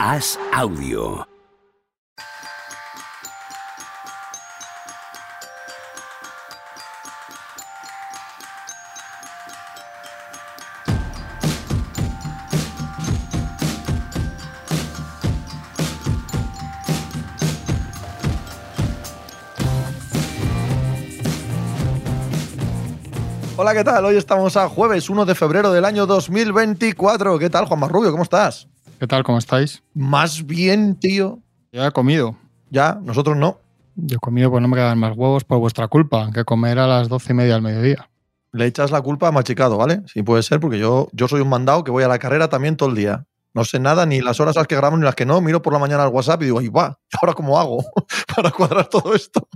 Haz audio. Hola, ¿qué tal? Hoy estamos a jueves 1 de febrero del año 2024. ¿Qué tal, Juan Marrubio? ¿Cómo estás? ¿Qué tal? ¿Cómo estáis? Más bien, tío. Ya he comido. Ya, nosotros no. Yo he comido pues no me quedan más huevos por vuestra culpa, que comer a las doce y media al mediodía. Le echas la culpa a Machicado, ¿vale? Sí, puede ser, porque yo, yo soy un mandado que voy a la carrera también todo el día. No sé nada, ni las horas a las que grabamos ni las que no. Miro por la mañana al WhatsApp y digo, ¡ay, va! ¿Y ahora cómo hago para cuadrar todo esto?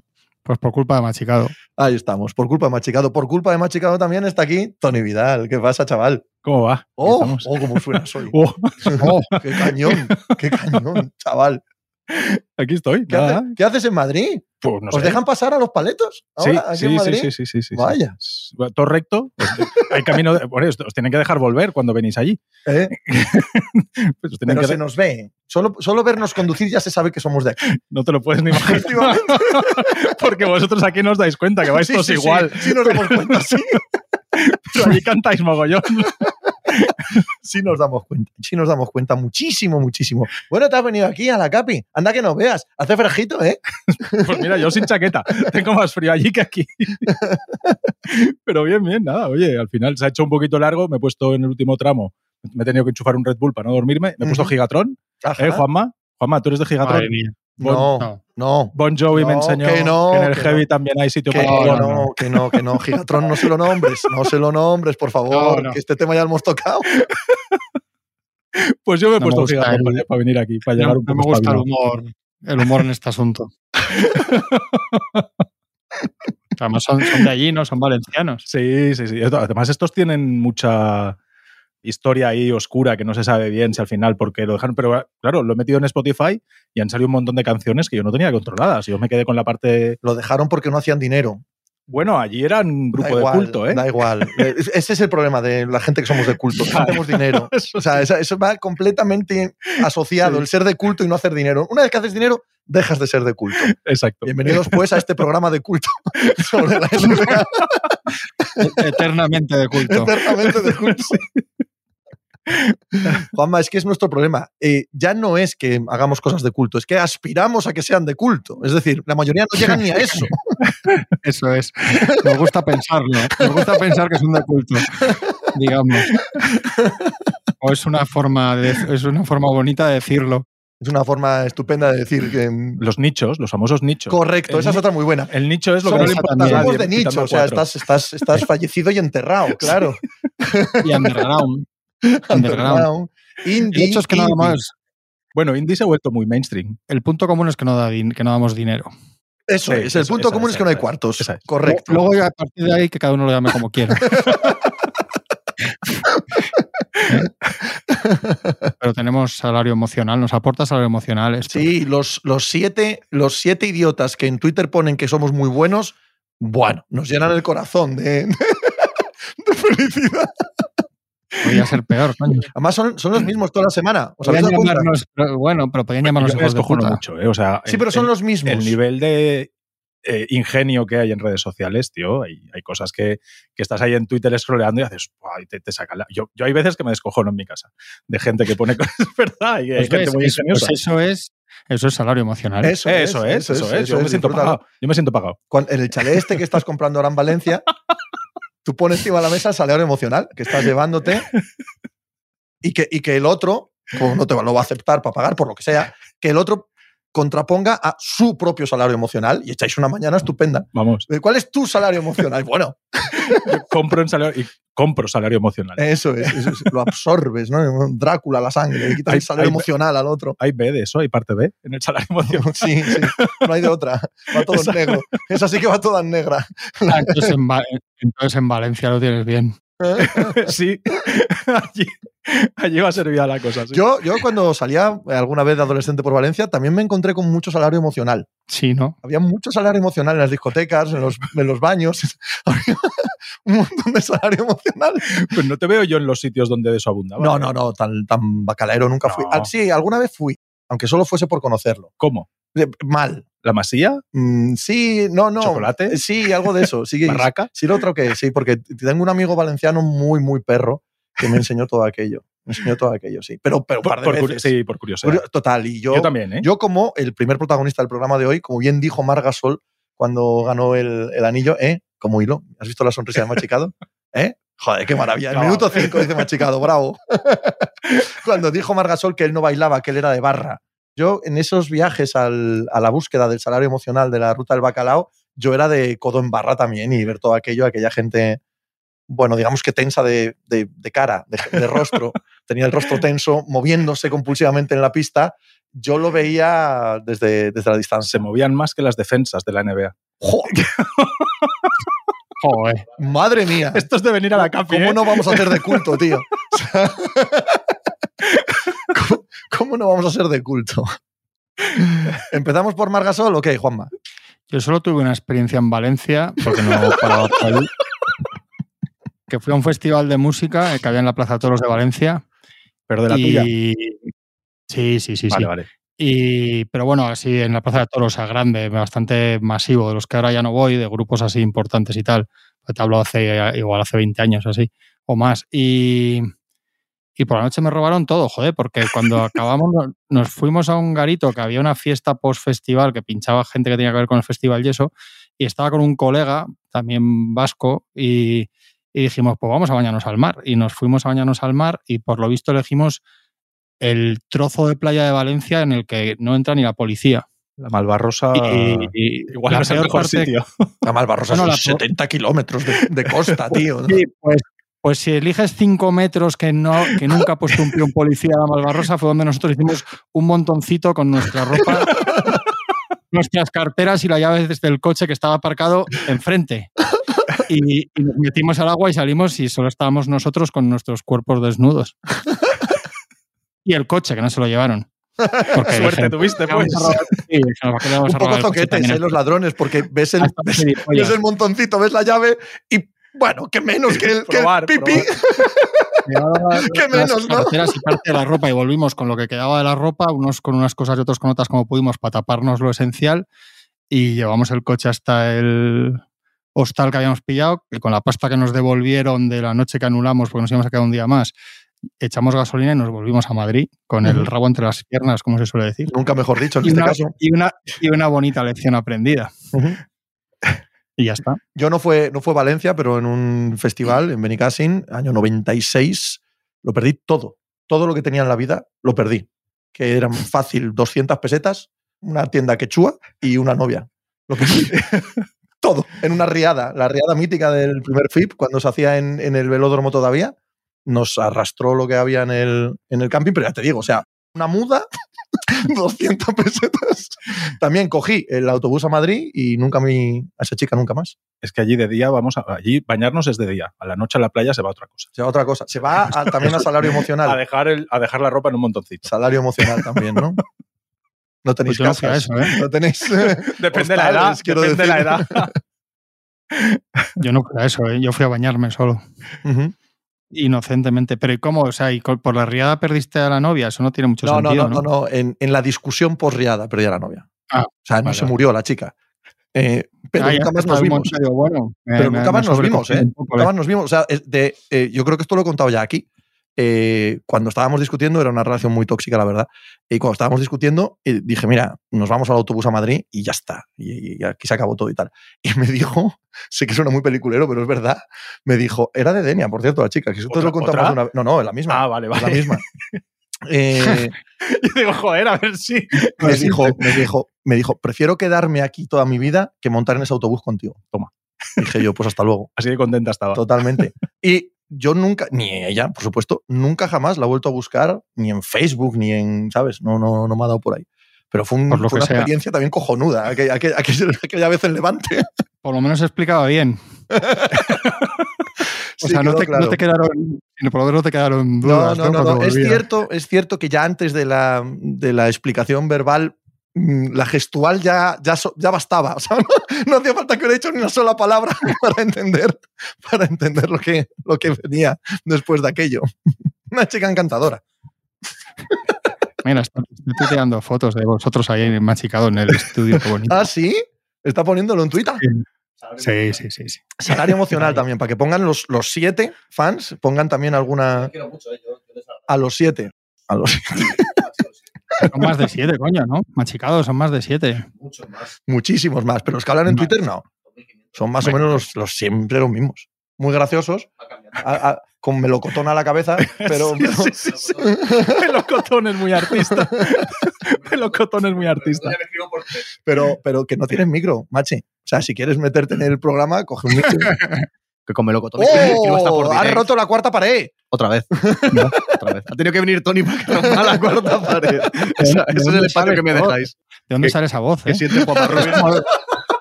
Pues por culpa de Machicado. Ahí estamos, por culpa de Machicado. Por culpa de Machicado también está aquí Tony Vidal. ¿Qué pasa, chaval? ¿Cómo va? ¡Oh! Estamos. ¡Oh, cómo suenas hoy! Oh, ¡Oh, qué cañón! ¡Qué cañón, chaval! aquí estoy. ¿Qué, nada. hace- qué haces en Madrid? Pues no ¿Os sé. dejan pasar a los paletos? Sí, Ahora, aquí sí, en sí, Madrid? sí, sí, sí, sí. Vaya. Todo recto. Hay camino. De, eso, os tienen que dejar volver cuando venís allí. ¿Eh? Pues Pero que se nos ve. Solo, solo vernos conducir ya se sabe que somos de aquí. No te lo puedes ni imaginar. Porque vosotros aquí no os dais cuenta que vais todos igual. Sí, nos damos cuenta, sí. Pero allí cantáis mogollón. Sí nos damos cuenta. Sí nos damos cuenta muchísimo, muchísimo. Bueno, te has venido aquí a la Capi. Anda que nos veas. Hace frejito, ¿eh? Pues mira, yo sin chaqueta. Tengo más frío allí que aquí. Pero bien, bien, nada. Oye, al final se ha hecho un poquito largo. Me he puesto en el último tramo. Me he tenido que enchufar un Red Bull para no dormirme. Me he puesto. Gigatron. Ajá. ¿Eh, Juanma? Juanma, ¿tú eres de Gigatron? Madre mía. Bon, No, No. no. Bon Jovi me No, enseñó que no, en el que Heavy no. también hay sitio Que para no, todo. que no, que no. Gigatron, no se lo nombres. No se lo nombres, por favor. No, no. Que este tema ya lo hemos tocado. Pues yo me he No me puesto gusta Gigatron para, para venir aquí, para No, llegar un no poco me gusta el humor, el humor en este asunto. Además son, son de allí, ¿no? Son valencianos. Sí, sí, sí. Además, estos tienen mucha historia ahí oscura que no se sabe bien si al final por qué lo dejaron. Pero claro, lo he metido en Spotify y han salido un montón de canciones que yo no tenía controladas. Yo me quedé con la parte. Lo dejaron porque no hacían dinero. Bueno, allí eran un grupo de culto, ¿eh? Da igual. Eh, Ese es el problema de la gente que somos de culto. No hacemos dinero. Eso O sea, eso, va completamente asociado, Sí. el ser de culto y no hacer dinero. Una vez que haces dinero, dejas de ser de culto. Exacto. Bienvenidos pues a este programa de culto sobre la NBA, Eternamente de culto. eternamente de culto. Juanma, es que es nuestro problema. Eh, ya no es que hagamos cosas de culto, es que aspiramos a que sean de culto. Es decir, la mayoría no llegan ni a eso. Eso es. Nos gusta pensarlo. Nos gusta pensar que son de culto, digamos. O es una forma, de, es una forma bonita de decirlo. Es una forma estupenda de decir que... Los nichos, los famosos nichos. Correcto, El esa es otra muy buena. El nicho es lo Somos, que no le importa a nadie, de nicho, o sea, cuatro. estás, estás, estás fallecido y enterrado, claro. Y underground. Underground. Indie, El hecho es que nada más. Bueno, indie se ha vuelto muy mainstream. El punto común es que no, da din- que no damos dinero. Eso Sí, es, el eso- punto esa común es, es que no hay cuartos. esa. Correcto. Luego, a partir de ahí, que cada uno lo llame como quiera. Pero tenemos salario emocional, nos aporta salario emocional esto. Sí, los, los, siete, los siete idiotas que en Twitter ponen que somos muy buenos, bueno, nos llenan el corazón de, de felicidad. Podría ser peor, coño. Además, son, son los mismos toda la semana. ¿Os habéis Podrían dado cuenta? llamarnos, pero bueno, pero podrían llamarnos hijos de puta. mucho, ¿eh? O sea, Sí, el- pero son el- los mismos. el nivel de eh, ingenio que hay en redes sociales, tío, hay, hay cosas que, que estás ahí en Twitter scrolleando y haces, y te, te saca la... yo, yo hay veces que me descojono en mi casa de gente que pone cosas, ¿verdad? Y hay Pues gente ves, muy eso, ingeniosa. pues eso es, eso es salario emocional. Eso, eso, es, eso, es, Yo me siento pagado. Yo me siento pagado. En el chalet este que estás comprando ahora en Valencia, tú pones encima de la mesa el salario emocional que estás llevándote y que, y que el otro, como no te lo va a aceptar para pagar, por lo que sea, que el otro contraponga a su propio salario emocional y echáis una mañana estupenda. Vamos, Eh, ¿Cuál es tu salario emocional? Bueno, yo compro en salario y compro salario emocional. eso es, eso es, lo absorbes, ¿no? Drácula, la sangre, le quitas Hay- el salario hay- emocional al otro. Hay B de eso, hay parte B en el salario emocional. Sí, sí, no hay de otra. Va todo en negro. Esa sí que va toda en negra. Ah, Entonces en, Va- entonces en Valencia lo tienes bien. sí, allí, Allí va servida la cosa. sí. Yo, yo cuando salía alguna vez de adolescente por Valencia, también me encontré con mucho salario emocional. Sí, ¿no? Había mucho salario emocional en las discotecas, en los, en los baños. Había un montón de salario emocional. Pues no te veo yo en los sitios donde de eso abundaba. No, no, no, tan, tan bacalero nunca fui. Ah, sí, alguna vez fui, aunque solo fuese por conocerlo. ¿Cómo? Mal. ¿La masía? Mm, sí, no, no. ¿Chocolate? Sí, algo de eso. Sí, ¿Barraca? Sí, lo otro que sí, porque tengo un amigo valenciano muy, muy perro que me enseñó todo aquello. Me enseñó todo aquello, sí. Pero, pero un par de Por, veces. sí, por curiosidad. Curio- Total, y yo, Yo también, ¿eh? yo como el primer protagonista del programa de hoy, como bien dijo Margasol cuando ganó el, el anillo, ¿eh? Como hilo. ¿Has visto la sonrisa de Machicado? ¿Eh? Joder, qué maravilla. El No. minuto 5 dice Machicado, bravo. cuando dijo Margasol que él no bailaba, que él era de barra. Yo, en esos viajes al- a la búsqueda del salario emocional de la ruta del bacalao, yo era de codo en barra también y ver todo aquello, aquella gente, bueno, digamos que tensa de, de- de cara, de, de rostro. Tenía el rostro tenso, moviéndose compulsivamente en la pista. Yo lo veía desde, desde la Se distancia. movían más que las defensas de la NBA. ¡Joder! Joder. ¡Madre mía! Esto es de venir a la capi, ¿Cómo ¿eh? no vamos a hacer de culto, tío? ¿Cómo, no vamos a ser de culto? ¿Empezamos por Margasol o qué, Juanma? Yo solo tuve una experiencia en Valencia, porque no paraba por allí, que fui a un festival de música eh, que había en la Plaza de Toros de Valencia. Pero de la tuya. y... Sí, sí, sí, vale, sí. vale. Y, pero bueno, así en la Plaza de Toros, a grande, bastante masivo, de los que ahora ya no voy, de grupos así importantes y tal. Te hablo hace igual hace 20 años así, o más. Y, y por la noche me robaron todo, joder, porque cuando acabamos nos- fuimos a un garito que había una fiesta post-festival que pinchaba gente que tenía que ver con el festival y eso, y estaba con un colega, también vasco, y, y dijimos, pues vamos a bañarnos al mar. Y nos fuimos a bañarnos al mar y por lo visto elegimos el trozo de playa de Valencia en el que no entra ni la policía. La Malvarrosa. Y- y igual la no es el mejor parte- sitio. La Malvarrosa Bueno, son la- 70 kilómetros de, de costa, tío. ¿no? Sí, pues, pues si eliges 5 metros que, no, que nunca ha puesto un pie un policía a la Malvarrosa, fue donde nosotros hicimos un montoncito con nuestra ropa, nuestras carteras y la llave desde el coche que estaba aparcado enfrente. Y, y nos metimos al agua y salimos y solo estábamos nosotros con nuestros cuerpos desnudos. Y el coche, que no se lo llevaron. Porque Suerte tuviste, "Vamos pues. a robar- sí, dijeron, "¿Para qué le vamos Un poco zoquetes, ¿eh? Los ladrones, porque ves el, ves el montoncito, ves la llave y, bueno, que menos que el, que el pipí. las menos, ¿no? y parte de la ropa y volvimos con lo que quedaba de la ropa, unos con unas cosas y otros con otras como pudimos para taparnos lo esencial y llevamos el coche hasta el hostal que habíamos pillado y con la pasta que nos devolvieron de la noche que anulamos porque nos íbamos a quedar un día más, echamos gasolina y nos volvimos a Madrid con el rabo entre las piernas, como se suele decir. Nunca mejor dicho en Y este una, caso. y, una, y una bonita lección aprendida. Ujú. Y ya está. Yo no fue, no fue Valencia, pero en un festival en Benicassin, año 96, lo perdí todo. Todo lo que tenía en la vida lo perdí. Que eran fácil 200 pesetas, una tienda quechua y una novia. Lo perdí. todo. En una riada. La riada mítica del primer FIP, cuando se hacía en, en el velódromo todavía, nos arrastró lo que había en el, en el camping, pero ya te digo, o sea, una muda, 200 pesetas. También cogí el autobús a Madrid y nunca vi a esa chica nunca más. Es que allí de día vamos a. Allí bañarnos es de día. A la noche a la playa se va a otra cosa. Se va a otra cosa. Se va a- también a salario A emocional. dejar, el, a dejar la ropa en un montoncito. Salario emocional también, ¿no? No tenéis Pues a casas. eso, ¿eh? No tenéis. Depende de la edad. Depende de la edad. Yo no fui a eso, ¿eh? yo fui a bañarme solo. Inocentemente. Pero ¿y cómo? O sea, ¿y por la riada perdiste a la novia? Eso no tiene mucho No, no, sentido, no, no, no. En, en la discusión posriada perdí a la novia. Ah, o sea, no se vale. murió la chica. Eh, pero Ah, nunca más nos vimos. momento, digo, bueno, me- Pero me- nunca me más nos vimos, ¿eh? Nunca más nos vimos. O sea, de, eh, yo creo que esto lo he contado ya aquí. Eh, cuando estábamos discutiendo, era una relación muy tóxica, la verdad. Y cuando estábamos discutiendo, eh, dije, mira, nos vamos al autobús a Madrid y ya está. Y, y aquí se acabó todo y tal. Y me dijo, sé que suena muy peliculero, pero es verdad. Me dijo, era de Denia, por cierto, la chica, que ¿Otra- lo contamos otra? una vez. No, no, es la misma. Ah, vale, es la vale. misma. Eh, Yo digo, joder, a ver si. me, dijo, me, dijo, me dijo, prefiero quedarme aquí toda mi vida que montar en ese autobús contigo. Toma. Dije yo, pues hasta luego. Así de contenta estaba. Totalmente. Y yo nunca, ni ella, por supuesto, nunca jamás la he vuelto a buscar, ni en Facebook, ni en, ¿sabes? No, no, no me ha dado por ahí. Pero fue, un- Por lo fue que una sea. experiencia también cojonuda, aquella, aquella- vez en Levante. Por lo menos explicaba bien. O sea, no te, no te, quedaron, por lo menos no te quedaron dudas. No, no, no, no. Es cierto, es cierto que ya antes de la, de la explicación verbal la gestual ya, ya, ya bastaba. O sea, no, no, hacía falta que hubiera dicho ni una sola palabra para entender, para entender lo, que, lo que venía después de aquello. Una chica encantadora. Mira, estoy tirando fotos de vosotros ahí machicado en el estudio. Qué bonito. ¿Ah, sí? ¿Está poniéndolo en Twitter? Sí, sí, sí. sí. Salario emocional también, para que pongan los, los siete fans, pongan también alguna. A los siete. A los siete. Son más de siete, coño, ¿no? Machicados, son más de siete. Muchos más. Muchísimos más, pero los que hablan en Twitter no. Son más o menos los, los siempre los mismos. Muy graciosos. A, a, con melocotón a la cabeza, pero... Sí, pero... Sí, sí, melocotón es muy artista. melocotón es muy artista. Pero, pero que no tienes micro, machi. O sea, si quieres meterte en el programa, coge un micro. que con melocotón ¡Oh! está por ¡Has roto la cuarta pared! Otra vez. ¿No? Otra vez. Ha tenido que venir Tony para que rompa la cuarta pared. Esa, ese es el espacio que me dejáis. ¿De dónde sale esa voz? Que eh? siente Juanma Rubio.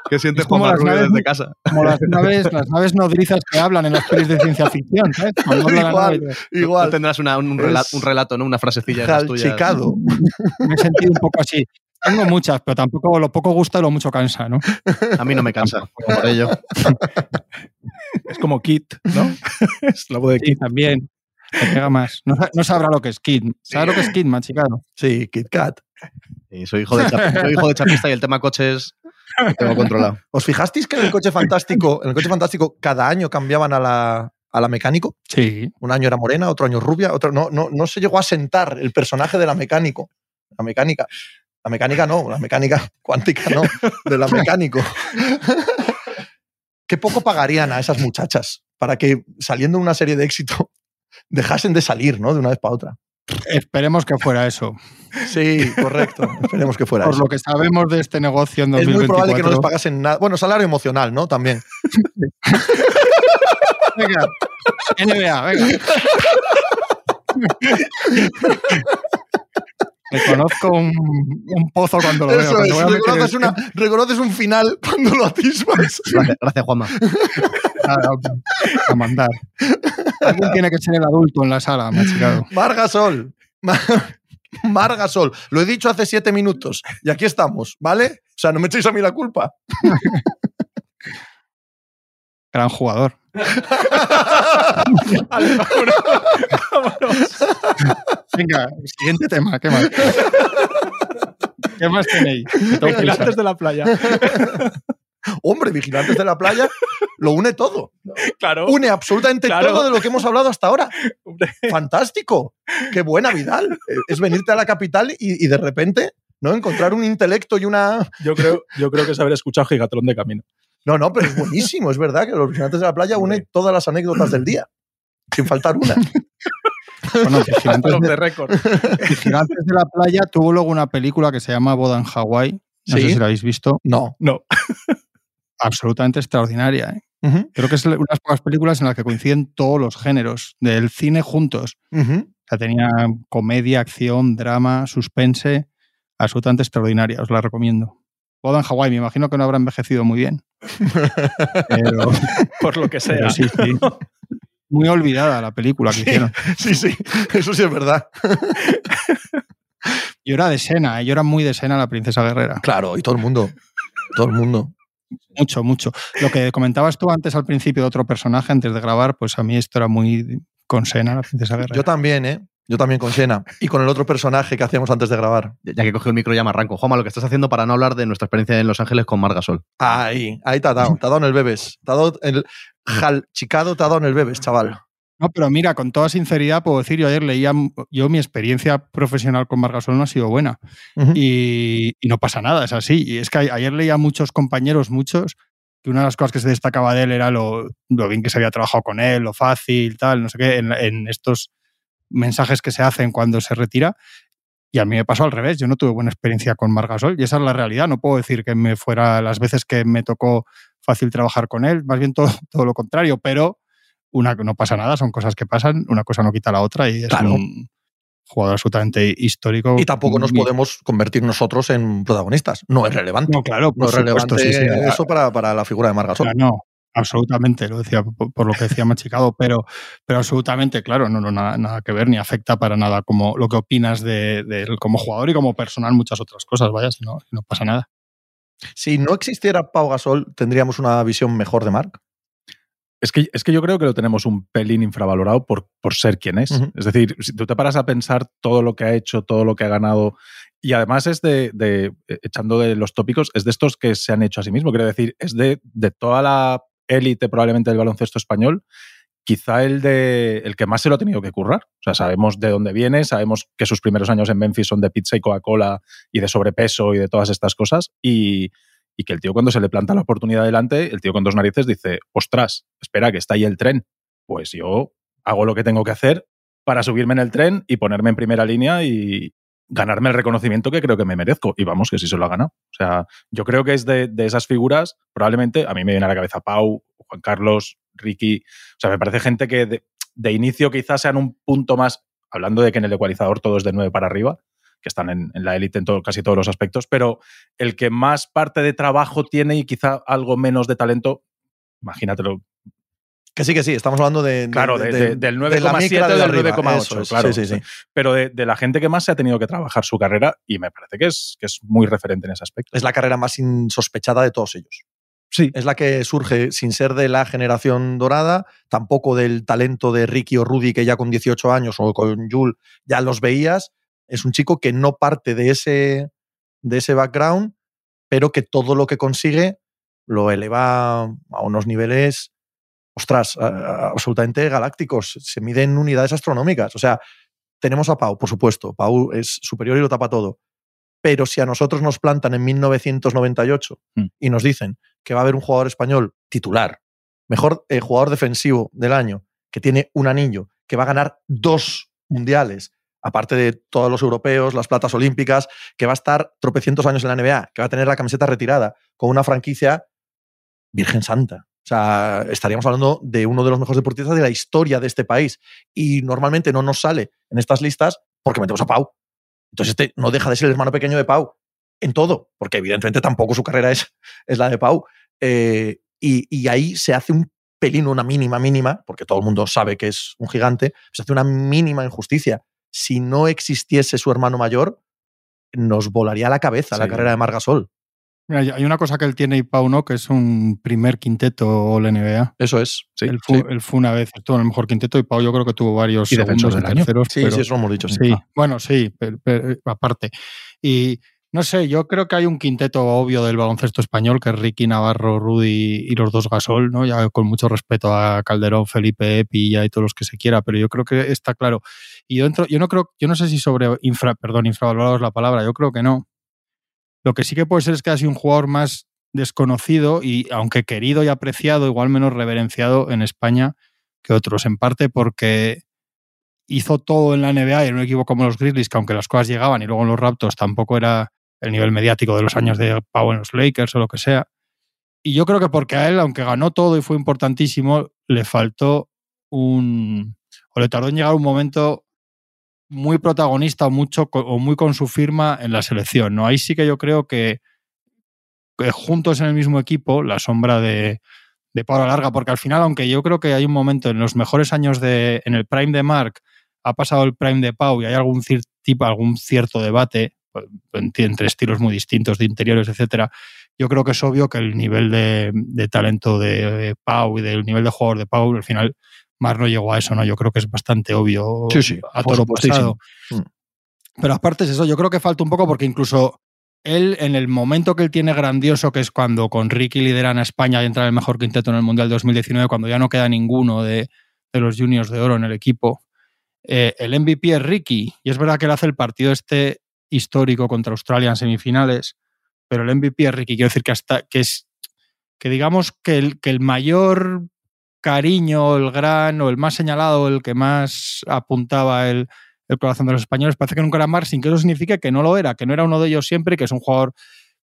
que siente Juanma Rubio naves, desde casa. Como las naves, las naves nodrizas que hablan en las pelis de ciencia ficción, ¿sabes? igual, nave, igual. Tú tendrás una, un, relato, un, relato, ¿no? Una frasecilla de tuyas. Chicado. Me he sentido un poco así. Tengo muchas, pero tampoco lo poco gusta y lo mucho cansa, ¿no? A mí no me cansa, por ello. Es como Kit, ¿no? es la voz de Sí, Kit. también. Pega más. No, no, sabrá lo que es Kid. ¿Sabes lo que es Kid, machicado? Sí, Kit Kat. Sí, soy, hijo de chapista, soy hijo de chapista y el tema coches lo tengo controlado. ¿Os fijasteis que en el coche fantástico, en el coche fantástico, cada año cambiaban a la, a la mecánico? Sí. Un año era morena, otro año rubia, otro no, no, no se llegó a sentar el personaje de la mecánico. La mecánica. La mecánica no, la mecánica cuántica no, de la mecánico. Qué poco pagarían a esas muchachas para que saliendo una serie de éxito dejasen de salir, ¿no? De una vez para otra. Esperemos que fuera eso. Sí, correcto. Esperemos que fuera Por eso. lo que sabemos de este negocio en es 2024. muy probable que no les pagasen nada. Bueno, salario emocional, ¿no? También. venga, NBA, venga. Reconozco un, un, pozo cuando lo Eso veo. Es, Cuando reconoces, una, reconoces, un final cuando lo atisbas. Gracias, gracias Juanma. A, a, mandar. Alguien tiene que ser el adulto en la sala, machicado. Margasol. Margasol. Lo he dicho hace siete minutos y aquí estamos, ¿vale? O sea, no me echéis a mí la culpa. Gran jugador. Venga, siguiente tema. ¿Qué más? ¿Qué más tenéis? Vigilantes de la playa. Hombre, Vigilantes de la playa lo une todo. Claro. Une absolutamente Claro. todo de lo que hemos hablado hasta ahora. Hombre. Fantástico. Qué buena, Vidal. Es venirte a la capital y, y de repente ¿no? encontrar un intelecto y una. Yo creo, yo creo que es haber escuchado Gigatrón de camino. No, no, pero es buenísimo. Es verdad que los Vigilantes de la playa une todas las anécdotas del día. Sin faltar una. Bueno, Vigilantes de. Vigilantes de la playa tuvo luego una película que se llama Boda en Hawái. No ¿Sí? sé si la habéis visto. No. No. Absolutamente extraordinaria. ¿eh? Uh -huh. Creo que es una de las pocas películas en las que coinciden todos los géneros del cine juntos. Uh -huh. O sea, tenía comedia, acción, drama, suspense. Absolutamente extraordinaria. Os la recomiendo. Boda en Hawái, me imagino que no habrá envejecido muy bien. Pero, Por lo que sea. pero sí, sí. Muy olvidada la película que Sí. hicieron. Sí, sí. Eso sí es verdad. Yo era de Sena, ¿eh? yo era muy de Sena la princesa guerrera. Claro, y todo el mundo. Todo el mundo. Mucho, mucho. Lo que comentabas tú antes al principio de otro personaje, antes de grabar, pues a mí esto era muy con Sena, la princesa guerrera. Yo también, ¿eh? Yo también con Sena. Y con el otro personaje que hacíamos antes de grabar. Ya que cogió el micro ya me arranco. Juanma, lo que estás haciendo para no hablar de nuestra experiencia en Los Ángeles con Margasol. Ahí, ahí te ha dado. Te ha dado en el bebés. Te ha dado el jalchicado, te ha dado en el bebés, chaval. No, pero mira, con toda sinceridad puedo decir, yo ayer leía, yo mi experiencia profesional con Margasol no ha sido buena. Uh -huh. y, y, no pasa nada, es así. Y es que ayer leía a muchos compañeros, muchos, que una de las cosas que se destacaba de él era lo, lo bien que se había trabajado con él, lo fácil, tal, no sé qué, en, en estos mensajes que se hacen cuando se retira. Y a mí me pasó al revés, yo no tuve buena experiencia con Margasol y esa es la realidad. No puedo decir que me fuera las veces que me tocó fácil trabajar con él, más bien todo, todo lo contrario, pero una no pasa nada, son cosas que pasan, una cosa no quita la otra y es claro. un jugador absolutamente histórico. Y tampoco nos podemos convertir nosotros en protagonistas. No es relevante. No, claro, no es relevante supuesto, sí, sí, eso para, para, la figura de Margasol. No, absolutamente, lo decía por, lo que decía Machicado, pero, pero absolutamente, claro, no, no nada, nada, que ver, ni afecta para nada como lo que opinas de, de él como jugador y como personal, muchas otras cosas, vaya, si no, no pasa nada. Si no existiera Pau Gasol, ¿tendríamos una visión mejor de Marc? Es que, es que yo creo que lo tenemos un pelín infravalorado por, por ser quien es. Uh -huh. Es decir, si tú te paras a pensar todo lo que ha hecho, todo lo que ha ganado, y además es de, de echando de los tópicos, es de estos que se han hecho a sí mismo. Quiero decir, es de, de toda la élite probablemente del baloncesto español, quizá el, de, el que más se lo ha tenido que currar. O sea, sabemos de dónde viene, sabemos que sus primeros años en Memphis son de pizza y Coca-Cola y de sobrepeso y de todas estas cosas. Y, y que el tío cuando se le planta la oportunidad delante, el tío con dos narices dice, ostras, espera, que está ahí el tren. Pues yo hago lo que tengo que hacer para subirme en el tren y ponerme en primera línea y ganarme el reconocimiento que creo que me merezco. Y vamos, que sí se lo ha ganado. O sea, yo creo que es de, de esas figuras, probablemente, a mí me viene a la cabeza Pau, Juan Carlos, Ricky. O sea, me parece gente que de, inicio quizás sean un punto más, hablando de que en el ecualizador todo es de 9 para arriba, que están en, en la élite en todo, casi todos los aspectos, pero el que más parte de trabajo tiene y quizá algo menos de talento, imagínatelo. Que sí, que sí, estamos hablando de. Claro, de, de, del 9,7 de del 9,8, claro. Sí, sí, sí. Pero de, la gente que más se ha tenido que trabajar su carrera y me parece que es, que es muy referente en ese aspecto. Es la carrera más insospechada de todos ellos. Sí. Es la que surge sin ser de la generación dorada, tampoco del talento de Ricky o Rudy, que ya con 18 años o con Jul ya los veías, es un chico que no parte de ese, de ese background, pero que todo lo que consigue lo eleva a unos niveles, ostras, absolutamente galácticos. Se miden unidades astronómicas. O sea, tenemos a Pau, por supuesto. Pau es superior y lo tapa todo. Pero si a nosotros nos plantan en 1998 mm. y nos dicen que va a haber un jugador español titular, mejor eh, jugador defensivo del año, que tiene un anillo, que va a ganar dos mundiales, aparte de todos los europeos, las platas olímpicas, que va a estar tropecientos años en la NBA, que va a tener la camiseta retirada, con una franquicia Virgen Santa. O sea, estaríamos hablando de uno de los mejores deportistas de la historia de este país. Y normalmente no nos sale en estas listas porque metemos a Pau. Entonces este no deja de ser el hermano pequeño de Pau en todo, porque evidentemente tampoco su carrera es, es la de Pau. Eh, y, y, ahí se hace un pelín, una mínima, mínima, porque todo el mundo sabe que es un gigante, se hace una mínima injusticia si no existiese su hermano mayor, nos volaría la cabeza sí. la carrera de Margasol. Mira, hay una cosa que él tiene y Pau no, que es un primer quinteto All NBA. Eso es. Sí, él, fue, sí. él, fue, una vez, estuvo en el mejor quinteto y Pau yo creo que tuvo varios y segundos del terceros. Sí, pero, sí, eso lo hemos dicho. Sí. sí. Ah. Bueno, sí, pero, pero, aparte. Y no sé, yo creo que hay un quinteto obvio del baloncesto español, que es Ricky, Navarro, Rudy y los dos Gasol, ¿no? Ya con mucho respeto a Calderón, Felipe, Pilla y todos los que se quiera, pero yo creo que está claro. Y yo, entro, yo no creo, yo no sé si sobre infra, perdón, infravalorado es la palabra, yo creo que no. Lo que sí que puede ser es que ha sido un jugador más desconocido y, aunque querido y apreciado, igual menos reverenciado en España que otros, en parte porque hizo todo en la NBA y en un equipo como los Grizzlies, que aunque las cosas llegaban y luego en los Raptors tampoco era el nivel mediático de los años de Pau en los Lakers o lo que sea. Y yo creo que porque a él, aunque ganó todo y fue importantísimo, le faltó un. o le tardó en llegar un momento muy protagonista o, mucho, o muy con su firma en la selección. ¿no? Ahí sí que yo creo que, juntos en el mismo equipo, la sombra de, de Pau Larga, porque al final, aunque yo creo que hay un momento en los mejores años de. en el prime de Mark, ha pasado el prime de Pau y hay algún tipo, algún cierto debate entre estilos muy distintos de interiores, etcétera, yo creo que es obvio que el nivel de, de talento de Pau y del nivel de jugador de Pau, al final, Mar no llegó a eso, ¿no? Yo creo que es bastante obvio sí, sí, a todo lo pasado. Mm. Pero aparte es eso, yo creo que falta un poco porque incluso él, en el momento que él tiene grandioso, que es cuando con Ricky lideran a España y entra el mejor quinteto en el Mundial 2019, cuando ya no queda ninguno de, de los juniors de oro en el equipo, eh, el MVP es Ricky, y es verdad que él hace el partido este histórico contra Australia en semifinales, pero el MVP es Ricky. Quiero decir que hasta que es que digamos que el, que el mayor cariño, el gran o el más señalado, el que más apuntaba el, el corazón de los españoles, parece que nunca era Mar, sin que eso signifique que no lo era, que no era uno de ellos siempre, que es un jugador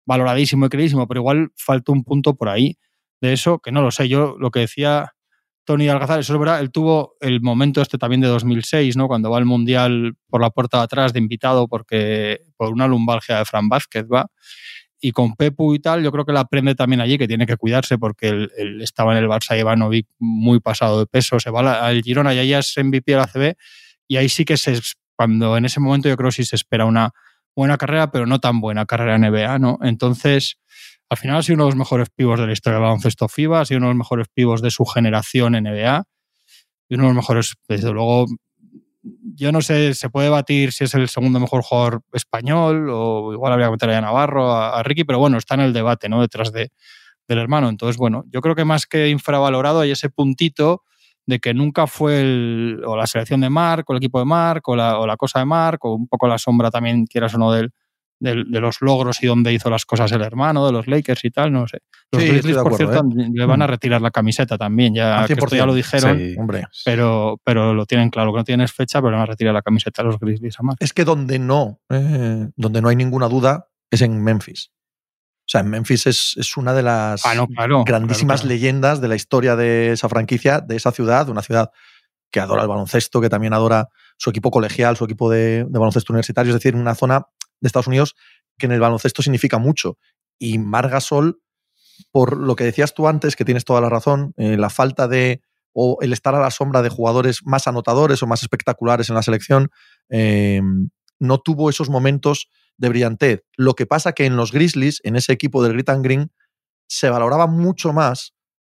valoradísimo y queridísimo, pero igual faltó un punto por ahí de eso, que no lo sé. Yo lo que decía Tony Algazar, eso es verdad, él tuvo el momento este también de 2006, ¿no? Cuando va al Mundial por la puerta de atrás de invitado porque por una lumbalgia de Fran Vázquez va. Y con Pepu y tal, yo creo que la aprende también allí, que tiene que cuidarse porque él, estaba en el Barça Ivanovic muy pasado de peso, se va al Girona y ya es MVP de la CB y ahí sí que se, cuando en ese momento yo creo que sí se espera una buena carrera, pero no tan buena carrera NBA, ¿no? Entonces, al final ha sido uno de los mejores pivos de la historia del baloncesto FIBA, ha sido uno de los mejores pivos de su generación en NBA y uno de los mejores, desde luego, yo no sé, se puede debatir si es el segundo mejor jugador español o igual habría que meter a Navarro, a, Ricky, pero bueno, está en el debate, ¿no? Detrás de, del hermano. Entonces, bueno, yo creo que más que infravalorado hay ese puntito de que nunca fue o la selección de Mark, o el equipo de Mark, o la, o la cosa de Mark, o un poco la sombra también, quieras o no, del, de, los logros y dónde hizo las cosas el hermano, de los Lakers y tal, no sé. Los Grizzlies, por cierto, ¿eh? le van a mm. retirar la camiseta también, ya, ya lo dijeron, hombre. Pero, pero lo tienen claro, que no tienes fecha, pero le van a retirar la camiseta a los Grizzlies a más. Es que donde no, eh, donde no hay ninguna duda es en Memphis. O sea, en Memphis es, es una de las ah, grandísimas leyendas de la historia de esa franquicia, de esa ciudad, una ciudad que adora el baloncesto, que también adora su equipo colegial, su equipo de, de baloncesto universitario, es decir, una zona de Estados Unidos que en el baloncesto significa mucho. Y Margasol, por lo que decías tú antes, que tienes toda la razón, eh, la falta de o el estar a la sombra de jugadores más anotadores o más espectaculares en la selección, eh, no tuvo esos momentos de brillantez. Lo que pasa que en los Grizzlies, en ese equipo del Grit and Green, se valoraba mucho más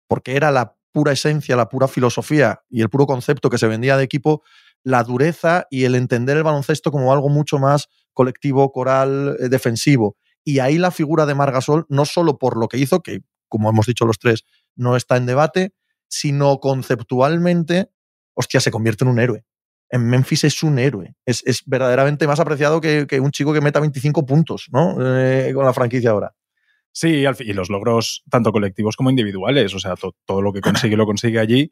porque era la pura esencia, la pura filosofía y el puro concepto que se vendía de equipo, la dureza y el entender el baloncesto como algo mucho más colectivo, coral, eh, defensivo. Y ahí la figura de Margasol, no solo por lo que hizo, que como hemos dicho los tres, no está en debate, sino conceptualmente, hostia, se convierte en un héroe. En Memphis es un héroe. Es, verdaderamente más apreciado que, un chico que meta 25 puntos, ¿no? Eh, con la franquicia ahora. Sí, y los logros tanto colectivos como individuales. O sea, todo lo que consigue lo consigue allí.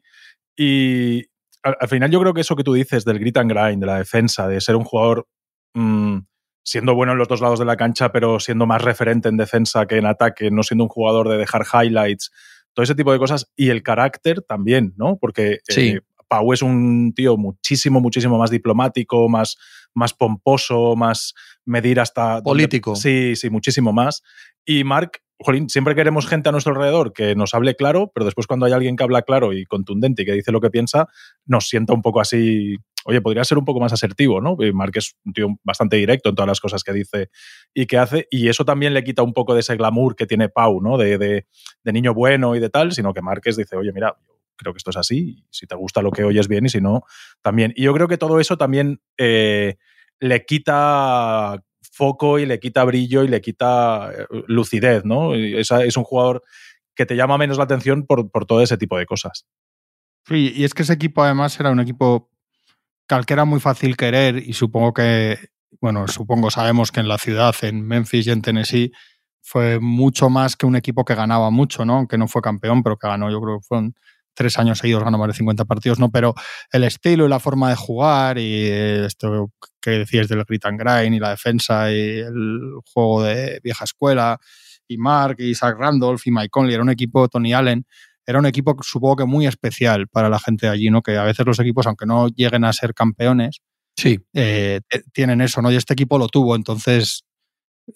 Y al, final yo creo que eso que tú dices del grit and grind, de la defensa, de ser un jugador mm, siendo bueno en los dos lados de la cancha, pero siendo más referente en defensa que en ataque, no siendo un jugador de dejar highlights, todo ese tipo de cosas. Y el carácter también, ¿no? Porque eh, Pau es un tío muchísimo, muchísimo más diplomático, más, más pomposo, más medir hasta... Político. sí, sí, muchísimo más. Y Mark Jolín, siempre queremos gente a nuestro alrededor que nos hable claro, pero después cuando hay alguien que habla claro y contundente y que dice lo que piensa, nos sienta un poco así, oye, podría ser un poco más asertivo, ¿no? Mark es un tío bastante directo en todas las cosas que dice y que hace, y eso también le quita un poco de ese glamour que tiene Pau, ¿no? De, de, niño bueno y de tal, sino que Márquez dice, oye, mira, creo que esto es así, si te gusta lo que oyes bien y si no, también. Y yo creo que todo eso también eh, le quita foco y le quita brillo y le quita eh, lucidez, ¿no? Es, es un jugador que te llama menos la atención por, todo ese tipo de cosas. Sí, y es que ese equipo además era un equipo que era muy fácil querer y supongo que, bueno, supongo, sabemos que en la ciudad, en Memphis y en Tennessee, fue mucho más que un equipo que ganaba mucho, ¿no? Aunque no fue campeón, pero que ganó, yo creo que fueron tres años seguidos ganó más de 50 partidos, ¿no? Pero el estilo y la forma de jugar y esto que decías del grit and grind y la defensa y el juego de vieja escuela y Mark y Zach Randolph y Mike Conley, era un equipo, Tony Allen, era un equipo supongo que muy especial para la gente de allí, ¿no? Que a veces los equipos, aunque no lleguen a ser campeones, sí. Eh, tienen eso, ¿no? Y este equipo lo tuvo, entonces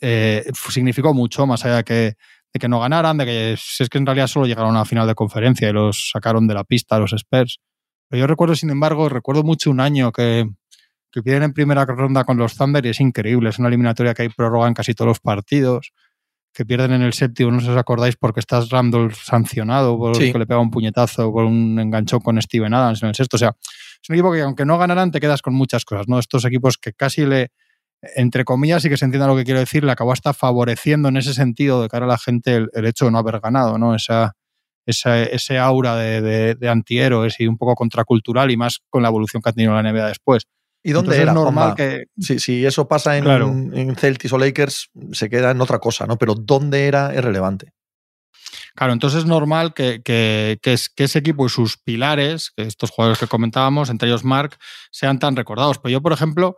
eh, significó mucho, más allá de que de que no ganaran, de que si es que en realidad solo llegaron a la final de conferencia y los sacaron de la pista los Spurs. Pero yo recuerdo, sin embargo, recuerdo mucho un año que, que pierden en primera ronda con los Thunder y es increíble. Es una eliminatoria que hay prórroga en casi todos los partidos, que pierden en el séptimo, no sé si os acordáis, porque estás Randall sancionado porque le pega un puñetazo por un enganchón con Steven Adams en el sexto. O sea, es un equipo que aunque no ganaran te quedas con muchas cosas, ¿no? Estos equipos que casi le entre comillas, y que se entienda lo que quiero decir, le acabó hasta favoreciendo en ese sentido de cara a la gente el, hecho de no haber ganado, ¿no? Esa, ese aura de, de, antihéroes y un poco contracultural y más con la evolución que ha tenido la NBA después. ¿Y dónde era? normal que... Si, eso pasa en, en, Celtics o Lakers, se queda en otra cosa, ¿no? Pero ¿dónde era? Es relevante. Claro, entonces es normal que, que, que, ese equipo y sus pilares, estos jugadores que comentábamos, entre ellos Mark, sean tan recordados. Pero yo, por ejemplo,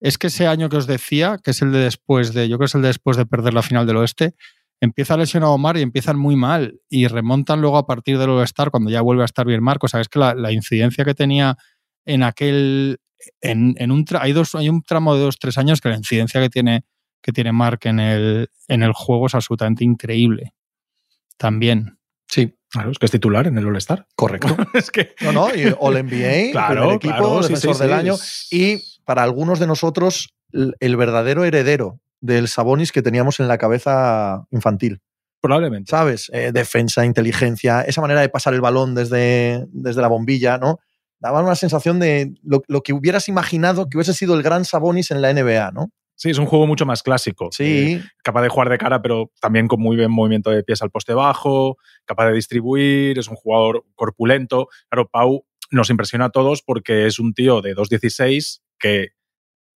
es que ese año que os decía, que es el de después de, yo creo que es el de después de perder la final del oeste, empieza lesionado Omar y empiezan muy mal y remontan luego a partir del All-Star cuando ya vuelve a estar bien Marco. O sea, es que la, incidencia que tenía en aquel. En, un hay, dos, hay un tramo de dos, tres años que la incidencia que tiene, que tiene Mark en el, en el juego es absolutamente increíble. También. Sí. Claro, es que es titular en el All-Star. Correcto. es que. No, no, y All NBA, Claro, el equipo, claro, defensor sí, del sí, año. es- Y para algunos de nosotros, el verdadero heredero del Sabonis que teníamos en la cabeza infantil. Probablemente. ¿Sabes? Eh, defensa, inteligencia, esa manera de pasar el balón desde, desde la bombilla, ¿no? Daba una sensación de lo, lo que hubieras imaginado que hubiese sido el gran Sabonis en la NBA, ¿no? Sí, es un juego mucho más clásico. Eh, Sí, capaz de jugar de cara, pero también con muy buen movimiento de pies al poste bajo, capaz de distribuir, es un jugador corpulento. Claro, Pau nos impresiona a todos porque es un tío de 2.16 que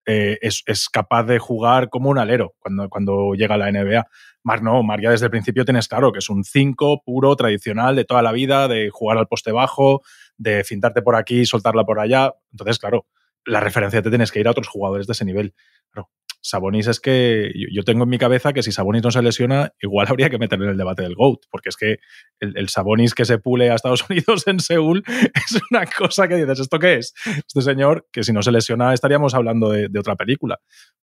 eh, es, es capaz de jugar como un alero cuando, cuando llega a la NBA. Marc no, Marc ya desde el principio tienes claro que es un 5 puro, tradicional, de toda la vida, de jugar al poste bajo, de fintarte por aquí, soltarla por allá. Entonces, claro, la referencia te tienes que ir a otros jugadores de ese nivel. Claro, Sabonis es que yo, tengo en mi cabeza que si Sabonis no se lesiona, igual habría que meterle en el debate del GOAT, porque es que el, el Sabonis que se pule a Estados Unidos en Seúl es una cosa que dices, ¿esto qué es? Este señor, que si no se lesiona estaríamos hablando de, de otra película.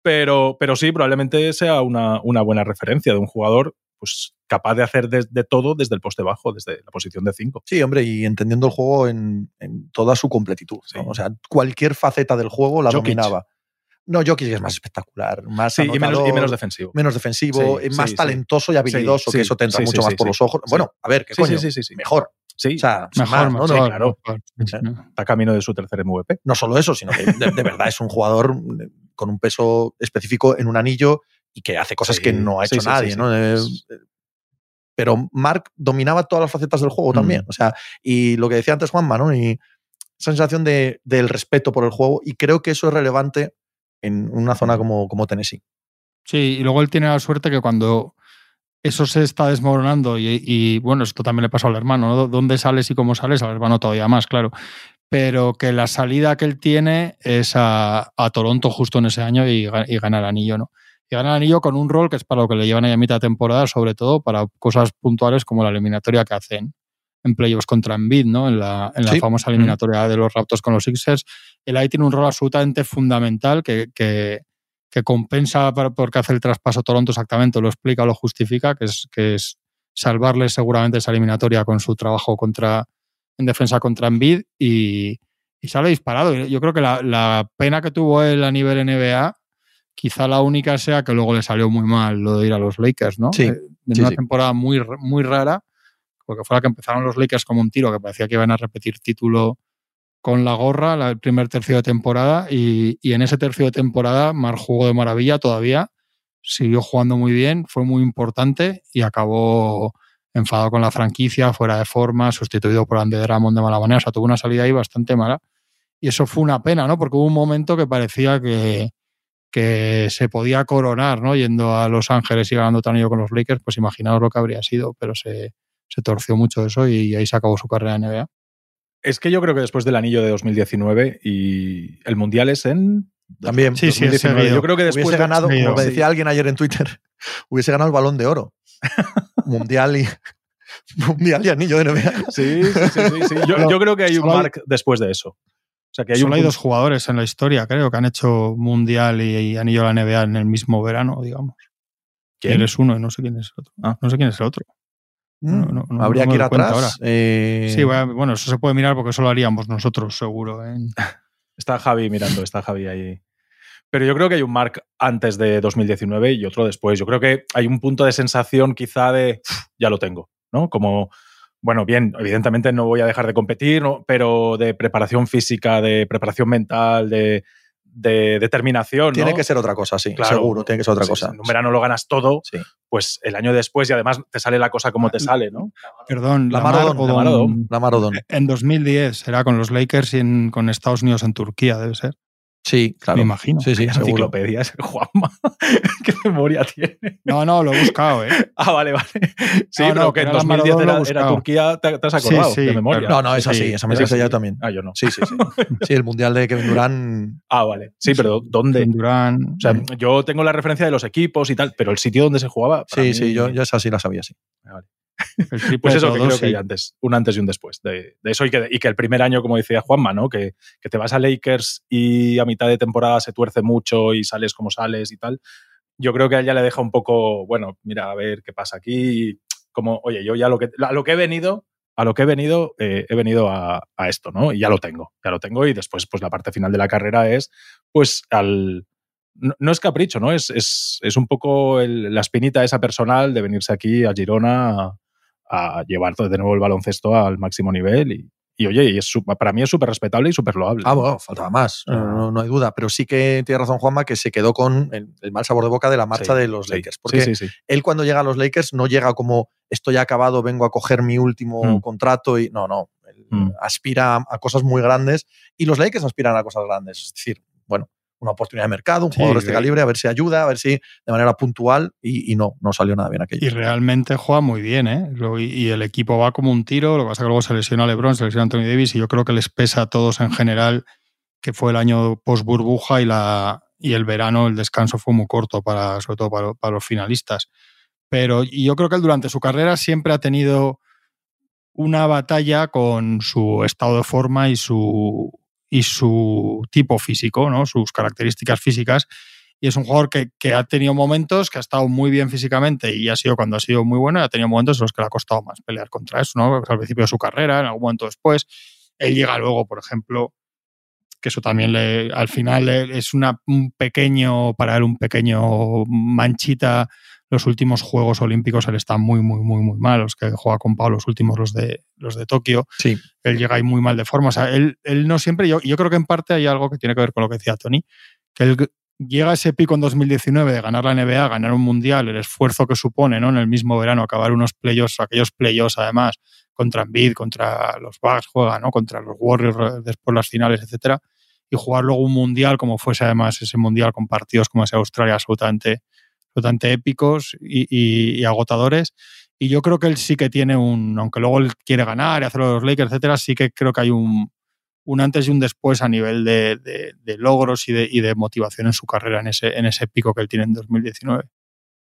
Pero, pero sí, probablemente sea una, una buena referencia de un jugador pues, capaz de hacer de, de todo desde el poste bajo, desde la posición de 5. sí, hombre, y entendiendo el juego en, en toda su completitud. O sea, cualquier faceta del juego la Jokic. dominaba. No, Jokic es más espectacular, más Sí, y menos, y menos defensivo. menos defensivo, Sí, más sí, sí. talentoso y habilidoso, Sí, que eso te entra sí, mucho sí, más sí, por sí. los ojos. Sí. Bueno, a ver, ¿qué Sí, coño? sí, sí, sí, sí. Mejor. Sí, O sea, Mejor, más, ¿no? mejor, claro. mejor. está camino de su tercer MVP. no solo eso, sino que de, de verdad es un jugador con un peso específico en un anillo y que hace cosas Sí, que no ha hecho sí, nadie. ¿no? Pero Mark dominaba todas las facetas del juego Mm. también. O sea, y lo que decía antes Juanma, ¿no? Y esa sensación de, del respeto por el juego, y creo que eso es relevante en una zona como, como Tennessee. Sí, y luego él tiene la suerte que cuando eso se está desmoronando, y, y, bueno, esto también le pasó al hermano, ¿no? ¿Dónde sales y cómo sales? Al hermano todavía más, claro. Pero que la salida que él tiene es a, a Toronto justo en ese año y, y gana el anillo, ¿no? Y gana el anillo con un rol que es para lo que le llevan ahí a mitad de temporada, sobre todo para cosas puntuales como la eliminatoria que hacen en playoffs contra Embiid, ¿no? En la, en la Sí. famosa eliminatoria de los Raptors con los Sixers. Él ahí tiene un rol absolutamente fundamental que, que, que compensa por- porque hace el traspaso a Toronto exactamente, lo explica, lo justifica, que es, que es salvarle seguramente esa eliminatoria con su trabajo contra, en defensa contra Embiid y, y sale disparado. Yo creo que la, la pena que tuvo él a nivel NBA, quizá la única sea que luego le salió muy mal lo de ir a los Lakers, ¿no? Sí, Eh, en sí, una sí. temporada muy, muy rara, porque fue la que empezaron los Lakers como un tiro, que parecía que iban a repetir título con la gorra la- el primer tercio de temporada y, y en ese tercio de temporada Mar jugó de maravilla todavía, siguió jugando muy bien, fue muy importante y acabó enfadado con la franquicia, fuera de forma, sustituido por Andy Drummond de mala manera, o sea, tuvo una salida ahí bastante mala y eso fue una pena, ¿no? Porque hubo un momento que parecía que, que se podía coronar, ¿no? Yendo a Los Ángeles y ganando tan anillo con los Lakers, pues imaginaos lo que habría sido, pero se, se torció mucho eso y ahí se acabó su carrera en NBA. Es que yo creo que después del anillo de 2019 y el Mundial es en También. Sí, sí, 2019. seguido. Yo creo que después hubiese ganado, sí, como me sí. decía alguien ayer en Twitter, hubiese ganado el balón de oro. mundial y mundial y anillo de NBA. Sí, sí, sí, sí, sí. Yo, yo creo que hay un mark después de eso. Sea, que hay Solo un hay dos jugadores en la historia, creo, que han hecho Mundial y, y Anillo la NBA en el mismo verano, digamos. ¿Quién? Él es uno y no sé quién es el otro. Ah. No sé quién es el otro. No, no, no, Habría que ir atrás. eh, Sí, bueno, eso se puede mirar porque eso lo haríamos nosotros, seguro. ¿eh? Está Javi mirando, está Javi ahí. Pero yo creo que hay un mark antes de 2019 y otro después. Yo creo que hay un punto de sensación quizá de "Uf, ya lo tengo, ¿no? Como, bueno, bien, evidentemente no voy a dejar de competir, ¿no? pero de preparación física, de preparación mental, de, de determinación. Tiene ¿no? que ser otra cosa, sí. Claro. seguro, tiene que ser otra Sí, cosa. si en un verano lo ganas todo, Sí. pues el año después y además te sale la cosa como te sale, ¿no? Perdón, La Marodón, la Marodón. La Marodón. En 2010 era con los Lakers y en- con Estados Unidos en Turquía, debe ser. Sí, claro. Me imagino. Sí, sí, Vaya seguro. enciclopedia ese Juanma. ¿Qué memoria tiene? No, no, lo he buscado, ¿eh? Ah, vale, vale. Sí, No, pero no, que en era la 2010 Maradona, lo he era, era buscado. Turquía, ¿te, te has acordado Sí, sí, de memoria? claro. No, no, es Sí, así. Esa me la sé yo también. Ah, yo no. Sí, sí, sí. Sí, el mundial de Kevin Durant. Ah, vale. Sí, pero ¿dónde? Durán. O sea, yo tengo la referencia de los equipos y tal, pero el sitio donde se jugaba. Sí, mí- sí, yo, yo esa sí la sabía, sí. el Pues eso, que creo todos, que hay sí. antes, un antes y un después de, de eso y que, y que el primer año, como decía Juanma, ¿no? Que, que te vas a Lakers y a mitad de temporada se tuerce mucho y sales como sales y tal. yo creo que a ella le deja un poco, bueno, mira, a ver qué pasa aquí. Como, oye, yo ya lo que, a lo que he venido, a lo que he venido, eh, he venido a, a, esto, ¿no? Y ya lo tengo, ya lo tengo. Y después, pues la parte final de la carrera es, pues, al. No, no es capricho, ¿no? Es, es, es un poco el, la espinita esa personal de venirse aquí a Girona a, a llevar de nuevo el baloncesto al máximo nivel y, y oye, y es, para mí es súper respetable y súper loable. Ah, bueno, faltaba más, Ah. no, no hay duda. Pero sí que tiene razón Juanma que se quedó con el, el mal sabor de boca de la marcha Sí, de los Lakers. Porque sí, sí, sí. él cuando llega a los Lakers no llega como estoy acabado, vengo a coger mi último Mm. contrato y no, no. Él Mm. aspira a, cosas muy grandes y los Lakers aspiran a cosas grandes. Es decir, una oportunidad de mercado, un Sí, jugador de este que- calibre, a ver si ayuda, a ver si de manera puntual y, y no, no salió nada bien aquello. Y realmente juega muy bien, ¿eh? Lo- y- Y el equipo va como un tiro, lo que pasa es que luego se lesiona LeBron, se lesiona Anthony Davis, y yo creo que les pesa a todos en general que fue el año post burbuja y, la, y el verano, el descanso fue muy corto, para, sobre todo para, para los finalistas. Pero y yo creo que él durante su carrera siempre ha tenido una batalla con su estado de forma y su, y su tipo físico, ¿no? sus características físicas. Y es un jugador que, que, ha tenido momentos, que ha estado muy bien físicamente y ha sido cuando ha sido muy bueno, y ha tenido momentos en los que le ha costado más pelear contra eso, ¿no? Al principio de su carrera, en algún momento después. Él llega luego, por ejemplo, que eso también le, al final es una, un pequeño, para él un pequeño manchita. Los últimos Juegos Olímpicos él está muy, muy, muy, muy mal. Los que juega con Pau, los últimos, los de, los de Tokio. Sí. Él llega ahí muy mal de forma. O sea, él, él no siempre, yo, yo creo que en parte hay algo que tiene que ver con lo que decía Tony, que él llega a ese pico en 2019 de ganar la NBA, ganar un mundial, el esfuerzo que supone ¿no? en el mismo verano acabar unos playoffs, aquellos playoffs además, contra Embiid, contra los Bucks juega, ¿no? contra los Warriors después las finales, etcétera, y jugar luego un mundial como fuese además ese mundial con partidos como ese Australia absolutamente, absolutamente épicos y, y, y, agotadores. Y yo creo que él sí que tiene un, aunque luego él quiere ganar y hacerlo los Lakers, etcétera, sí que creo que hay un, un antes y un después a nivel de, de, de logros y de, y de, motivación en su carrera en ese, en ese pico que él tiene en 2019.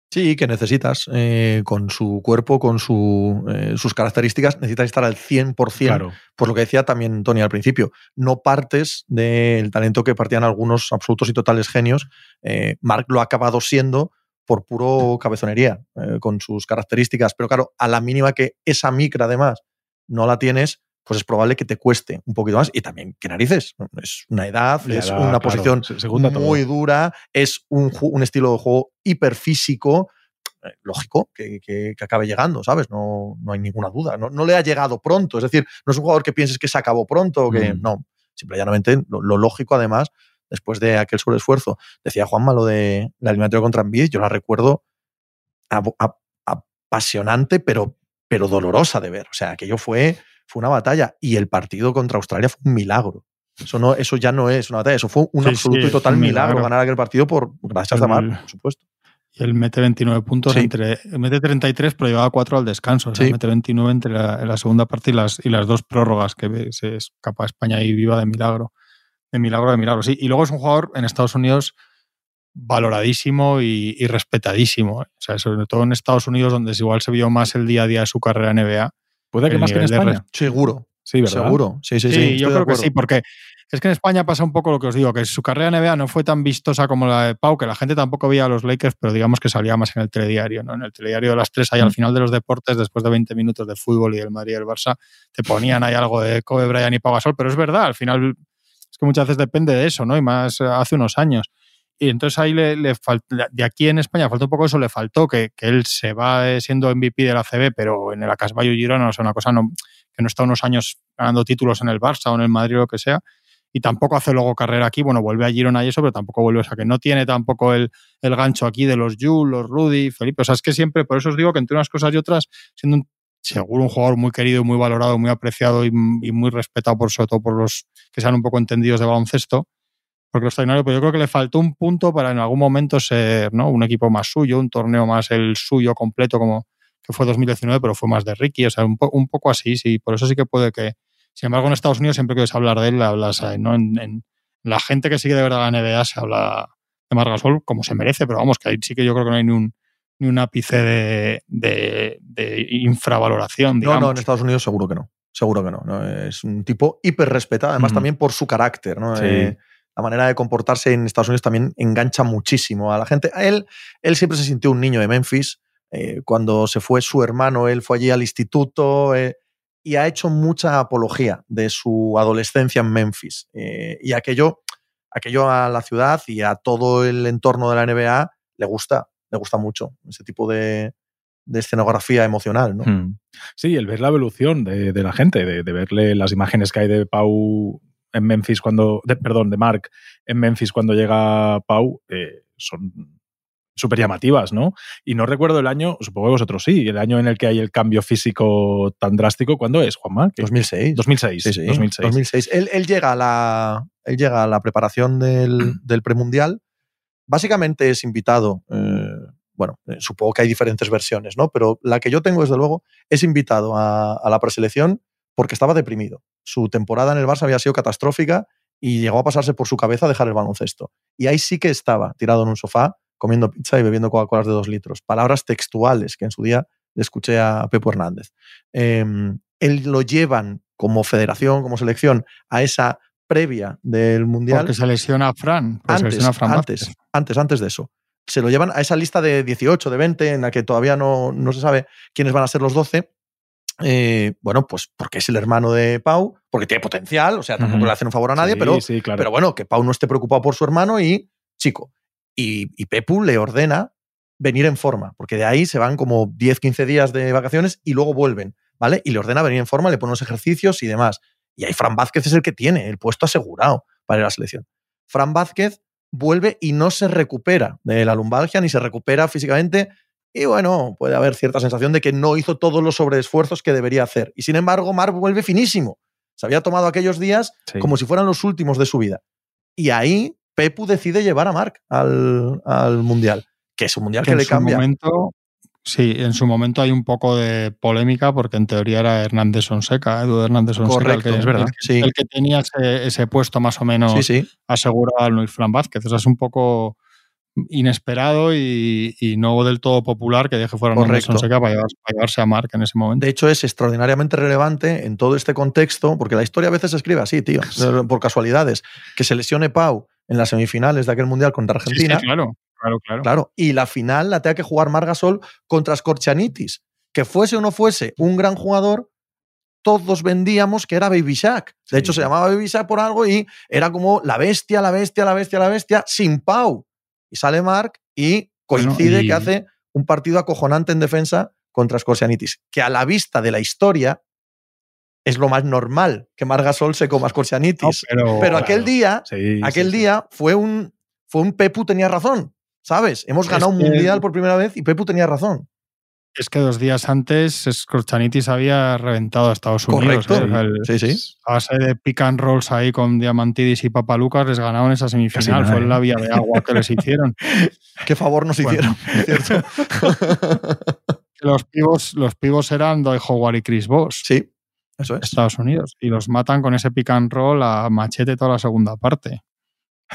Sí, que necesitas eh, con su cuerpo, con su, eh, sus características, necesitas estar al 100%, Claro. por lo que decía también Tony al principio. No partes del talento que partían algunos absolutos y totales genios. Eh, Mark lo ha acabado siendo por puro cabezonería, eh, con sus características. Pero claro, a la mínima que esa micra además no la tienes, pues es probable que te cueste un poquito más. Y también, ¿qué narices? Es una edad, es una claro, posición se- se junta muy todo. dura, es un, un estilo de juego hiperfísico. Eh, Lógico que, que- que acabe llegando, ¿sabes? No, no hay ninguna duda. No, no le ha llegado pronto. Es decir, no es un jugador que pienses que se acabó pronto que. Mm. No. Simple y llanamente, lo, lo lógico, además, después de aquel sobreesfuerzo. Decía Juanma lo de la eliminatoria contra Envid, yo la recuerdo ap- apasionante, pero, pero dolorosa de ver. O sea, aquello fue, fue una batalla. Y el partido contra Australia fue un milagro. Eso, no, eso ya no es una batalla, eso fue un Sí, absoluto sí, y total milagro. milagro. ganar aquel partido por gracias a Mar, por supuesto. Y él mete 29 puntos Sí. entre. Mete 33, pero llevaba 4 al descanso. O sea, Sí. mete 29 entre la, la segunda parte y las, y las dos prórrogas que se escapa a España y viva de milagro. De milagro, de milagro. Sí. Y luego es un jugador en Estados Unidos valoradísimo y, y respetadísimo. ¿eh? O sea, sobre todo en Estados Unidos, donde es igual se vio más el día a día de su carrera en NBA. Puede que más que en España. Seguro, Sí, ¿verdad? seguro. Sí, sí, Sí, yo creo que sí, porque es que en España pasa un poco lo que os digo, que su carrera en NBA no fue tan vistosa como la de Pau, que la gente tampoco veía a los Lakers, pero digamos que salía más en el telediario, ¿no? En el telediario de las tres, ahí al Mm. final de los deportes, después de 20 minutos de fútbol y del Madrid y el Barça, te ponían ahí algo de Kobe Bryant y Pau Gasol, pero es verdad, al final que muchas veces depende de eso, ¿no? Y más eh, hace unos años. Y entonces ahí le, le fal- de aquí en España falta un poco eso, le faltó que, que él se va eh, siendo MVP de la CB, pero en el Acasbayo Girona, o sea, una cosa que no está unos años ganando títulos en el Barça o en el Madrid o lo que sea, y tampoco hace luego carrera aquí, bueno, vuelve a Girona y eso, pero tampoco vuelve, o sea, que no tiene tampoco el, el gancho aquí de los Jules, los Rudy, Felipe, o sea, es que siempre, por eso os digo que entre unas cosas y otras, siendo un, seguro un jugador muy querido, muy valorado, muy apreciado y, muy respetado, por sobre todo por los que sean un poco entendidos de baloncesto, porque lo extraordinario, pero yo creo que le faltó un punto para en algún momento ser ¿no? un equipo más suyo, un torneo más el suyo completo, como que fue 2019, pero fue más de Ricky, o sea, un, po un poco así, sí, por eso sí que puede que, sin embargo, en Estados Unidos siempre que oyes hablar de él, hablas, eh, ¿no? En, en, la gente que sigue de verdad la NBA se habla de Margasol como se merece, pero vamos, que ahí sí que yo creo que no hay ni un, ni un ápice de, de, de infravaloración, digamos. No, no, en Estados Unidos seguro que no. Seguro que no. ¿no? Es un tipo hiper respetado, además también por su carácter. ¿no? Sí. Eh, la manera de comportarse en Estados Unidos también engancha muchísimo a la gente. A él, él siempre se sintió un niño de Memphis. Eh, cuando se fue su hermano, él fue allí al instituto eh, y ha hecho mucha apología de su adolescencia en Memphis. Eh, y aquello, aquello a la ciudad y a todo el entorno de la NBA le gusta, le gusta mucho ese tipo de, de escenografía emocional. ¿no? Hmm. Sí, el ver la evolución de, de la gente, de, de, verle las imágenes que hay de Pau en Memphis cuando, perdón, de Mark en Memphis cuando llega Pau, eh, son súper llamativas, ¿no? Y no recuerdo el año, supongo que vosotros sí, el año en el que hay el cambio físico tan drástico, ¿cuándo es, Juanma? 2006. 2006. Sí, sí, 2006. 2006. Él, él, llega a la, él llega a la preparación del, del premundial. Básicamente es invitado, eh, bueno, eh, supongo que hay diferentes versiones, ¿no? Pero la que yo tengo, desde luego, es invitado a, a la preselección porque estaba deprimido. Su temporada en el Barça había sido catastrófica y llegó a pasarse por su cabeza dejar el baloncesto. Y ahí sí que estaba, tirado en un sofá, comiendo pizza y bebiendo Coca-Cola de dos litros. Palabras textuales que en su día le escuché a Pepo Hernández. Eh, él lo llevan como federación, como selección, a esa previa del Mundial. Porque se lesiona a Fran. Antes, se lesiona a Fran antes, antes, antes de eso. Se lo llevan a esa lista de 18, de 20, en la que todavía no, no se sabe quiénes van a ser los 12. Eh, bueno, pues porque es el hermano de Pau, porque tiene potencial, o sea, tampoco uh -huh. le hacen un favor a nadie, sí, pero, sí, claro. pero bueno, que Pau no esté preocupado por su hermano y, chico, y, y, Pepu le ordena venir en forma, porque de ahí se van como 10, 15 días de vacaciones y luego vuelven, ¿vale? Y le ordena venir en forma, le pone unos ejercicios y demás. Y ahí Fran Vázquez es el que tiene el puesto asegurado para ir a la selección. Fran Vázquez vuelve y no se recupera de la lumbalgia ni se recupera físicamente. Y bueno, puede haber cierta sensación de que no hizo todos los sobreesfuerzos que debería hacer. Y sin embargo, Marc vuelve finísimo. Se había tomado aquellos días sí. como si fueran los últimos de su vida. Y ahí Pepu decide llevar a Marc al, al Mundial, que es un Mundial que, que le cambia. Momento, sí, en su momento hay un poco de polémica porque en teoría era Hernández Sonseca, Edu Hernández Sonseca, Correcto, el que, es verdad. El que, sí. el que tenía ese, ese, puesto más o menos sí, sí. asegurado al Luis Flan Vázquez. O sea, es un poco inesperado y, y, no del todo popular que deje fuera a Hernández Sonseca para llevarse, para llevarse a Marc en ese momento. De hecho, es extraordinariamente relevante en todo este contexto, porque la historia a veces se escribe así, tío, por casualidades. Que se lesione Pau en las semifinales de aquel mundial contra Argentina. Sí, sí, claro, claro, claro. Claro. Y la final la tenga que jugar Margasol contra Scorchanitis. Que fuese o no fuese un gran jugador, todos vendíamos que era Baby Shaq. De sí. hecho, se llamaba Baby Shaq por algo y era como la bestia, la bestia, la bestia, la bestia, sin Pau. Y sale Marc y coincide bueno, y... que hace un partido acojonante en defensa contra Scorchanitis. Que a la vista de la historia es lo más normal que Margasol se coma Scorchanitis. No, pero, pero, aquel día, sí, aquel sí, día fue un, fue un Pepu tenía razón. ¿Sabes? Hemos ganado un mundial por primera vez y Pepu tenía razón. Es que dos días antes Scorchanitis había reventado a Estados Unidos. Correcto. ¿eh? El, sí, sí. A base de pick and rolls ahí con Diamantidis y Papalucas les ganaron esa semifinal. Fue en la vía de agua que les hicieron. Qué favor nos bueno. hicieron, los pivos, los pivos eran Doy Howard y Chris Voss. Sí, eso es. Estados Unidos. Y los matan con ese pick and roll a machete toda la segunda parte.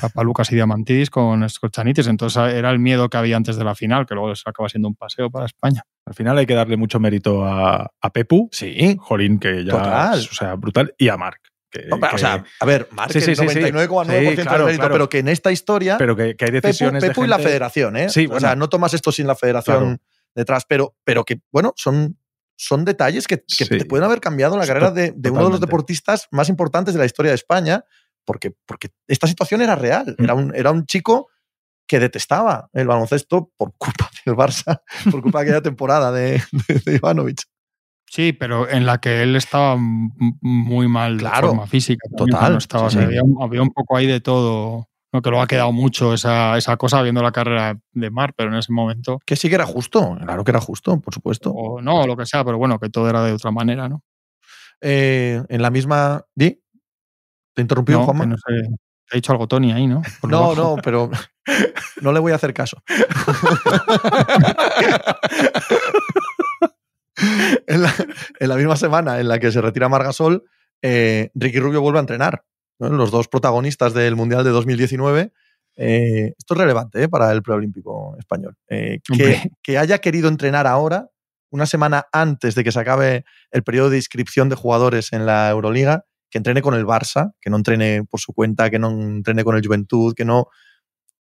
Papalucas y Diamantidis con Scorchanitis. Entonces era el miedo que había antes de la final, que luego acaba siendo un paseo para España. Al final hay que darle mucho mérito a, a Pepu. Sí. Jolín, que ya. Total. Es, o sea, brutal. Y a Marc. Que, no, que, o sea, a ver, Marc sí, sí, sí, 99,9% sí, claro, mérito, claro. pero que en esta historia. Pero que, que hay decisiones. Pepu, Pepu de y la federación, ¿eh? Sí, o sea, no tomas esto sin la federación claro. detrás, pero, pero que, bueno, son, son detalles que, que te pueden haber cambiado la carrera de, de uno de los deportistas más importantes de la historia de España, porque, porque esta situación era real. Mm. Era, un, era un chico que detestaba el baloncesto por culpa del Barça, por culpa de aquella temporada de, de, de Ivanovic. Sí, pero en la que él estaba muy mal claro, de forma física. Total. No estaba, sí, sí. Había, un, había, un, poco ahí de todo. ¿no? Que luego ha quedado mucho esa, esa cosa viendo la carrera de Mar, pero en ese momento. Que sí que era justo, claro que era justo, por supuesto. O no, o lo que sea, pero bueno, que todo era de otra manera, ¿no? Eh, en la misma. ¿Di? ¿Te interrumpió, no, Juanma? No sé. Te ha dicho algo Tony ahí, ¿no? Por no, no, pero no le voy a hacer caso. en, la, en, la, misma semana en la que se retira Margasol, eh, Ricky Rubio vuelve a entrenar. ¿no? Los dos protagonistas del Mundial de 2019. Eh, esto es relevante ¿eh? para el preolímpico español. Que, que, haya querido entrenar ahora, una semana antes de que se acabe el periodo de inscripción de jugadores en la Euroliga, que entrene con el Barça, que no entrene por su cuenta, que no entrene con el Juventud, que no...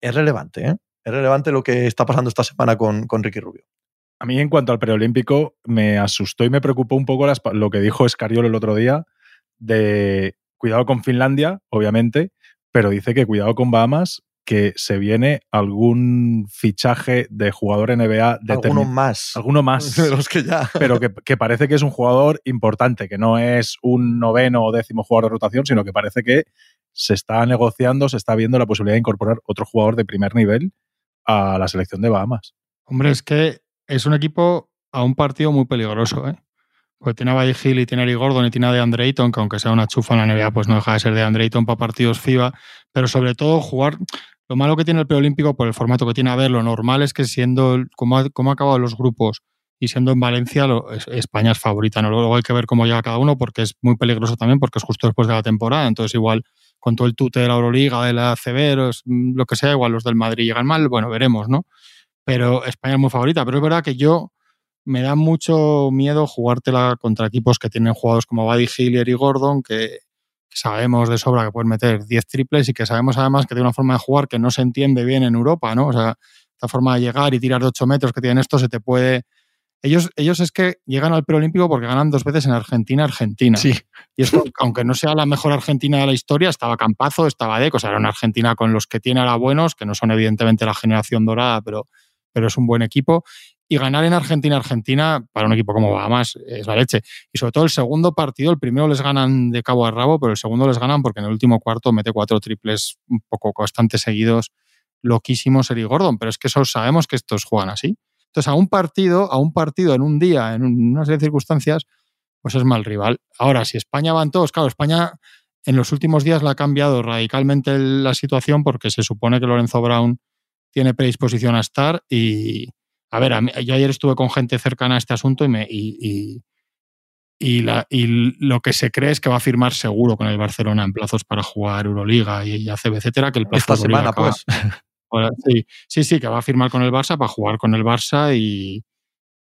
Es relevante, ¿eh? Es relevante lo que está pasando esta semana con, con Ricky Rubio. A mí, en cuanto al preolímpico, me asustó y me preocupó un poco lo que dijo Escariolo el otro día de cuidado con Finlandia, obviamente, pero dice que cuidado con Bahamas, que se viene algún fichaje de jugador NBA de Alguno más. Alguno más. De los que ya. Pero que, que, parece que es un jugador importante, que no es un noveno o décimo jugador de rotación, sino que parece que se está negociando, se está viendo la posibilidad de incorporar otro jugador de primer nivel a la selección de Bahamas. Hombre, es que es un equipo a un partido muy peligroso, ¿eh? Porque tiene a Buddy Hill y tiene a Eric Gordon y tiene a DeAndre Ayton, que aunque sea una chufa en la NBA, pues no deja de ser DeAndre Ayton para partidos FIBA. Pero sobre todo jugar. Lo malo que tiene el preolímpico por el formato que tiene a ver, lo normal es que siendo como ha, ha acabado los grupos y siendo en Valencia, España es favorita. ¿no? Luego hay que ver cómo llega cada uno, porque es muy peligroso también, porque es justo después de la temporada. Entonces, igual con todo el tute de la Euroliga, de la CB, lo que sea, igual los del Madrid llegan mal, bueno, veremos, ¿no? Pero España es muy favorita. Pero es verdad que yo me da mucho miedo jugártela contra equipos que tienen jugadores como Buddy Hill y Gordon, que, que, sabemos de sobra que pueden meter 10 triples y que sabemos además que tiene una forma de jugar que no se entiende bien en Europa, ¿no? O sea, esta forma de llegar y tirar de 8 metros que tienen esto se te puede... Ellos, ellos es que llegan al preolímpico porque ganan dos veces en Argentina, Argentina. Sí. Y esto, aunque no sea la mejor Argentina de la historia, estaba Campazo, estaba Deco, o sea, era una Argentina con los que tiene ahora buenos, que no son evidentemente la generación dorada, pero, pero es un buen equipo. Y ganar en Argentina, Argentina, para un equipo como Bahamas, es la leche. Y sobre todo el segundo partido, el primero les ganan de cabo a rabo, pero el segundo les ganan porque en el último cuarto mete cuatro triples un poco bastante seguidos, loquísimos Eric Gordon. Pero es que eso sabemos que estos juegan así. Entonces, a un partido, a un partido en un día, en una serie de circunstancias, pues es mal rival. Ahora, si España van todos, claro, España en los últimos días le ha cambiado radicalmente la situación porque se supone que Lorenzo Brown tiene predisposición a estar y, a ver, a mí, yo ayer estuve con gente cercana a este asunto y, me, y, y, y, la, y, lo que se cree es que va a firmar seguro con el Barcelona en plazos para jugar Euroliga y, ACB, etcétera, que el plazo Esta semana, acaba, pues. Sí, sí, sí, que va a firmar con el Barça para jugar con el Barça y,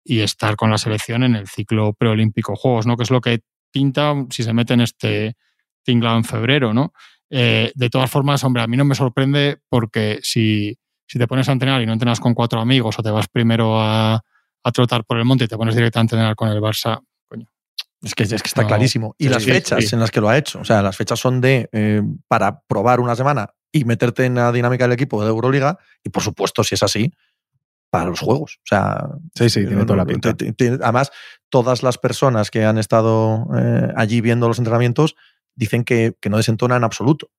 y estar con la selección en el ciclo preolímpico Juegos, ¿no? Que es lo que pinta si se mete en este tinglado en febrero, ¿no? Eh, de todas formas, hombre, a mí no me sorprende porque si, si te pones a entrenar y no entrenas con cuatro amigos o te vas primero a, a trotar por el monte y te pones directamente a entrenar con el Barça, coño. Es que, es que está no, clarísimo. Y sí, las fechas sí. en las que lo ha hecho. O sea, las fechas son de eh, para probar una semana y meterte en la dinámica del equipo de Euroliga. Y por supuesto, si es así, para los juegos. O sea, sí, sí, tiene toda la pinta. Además, todas las personas que han estado eh, allí viendo los entrenamientos dicen que, que, no desentona en absoluto,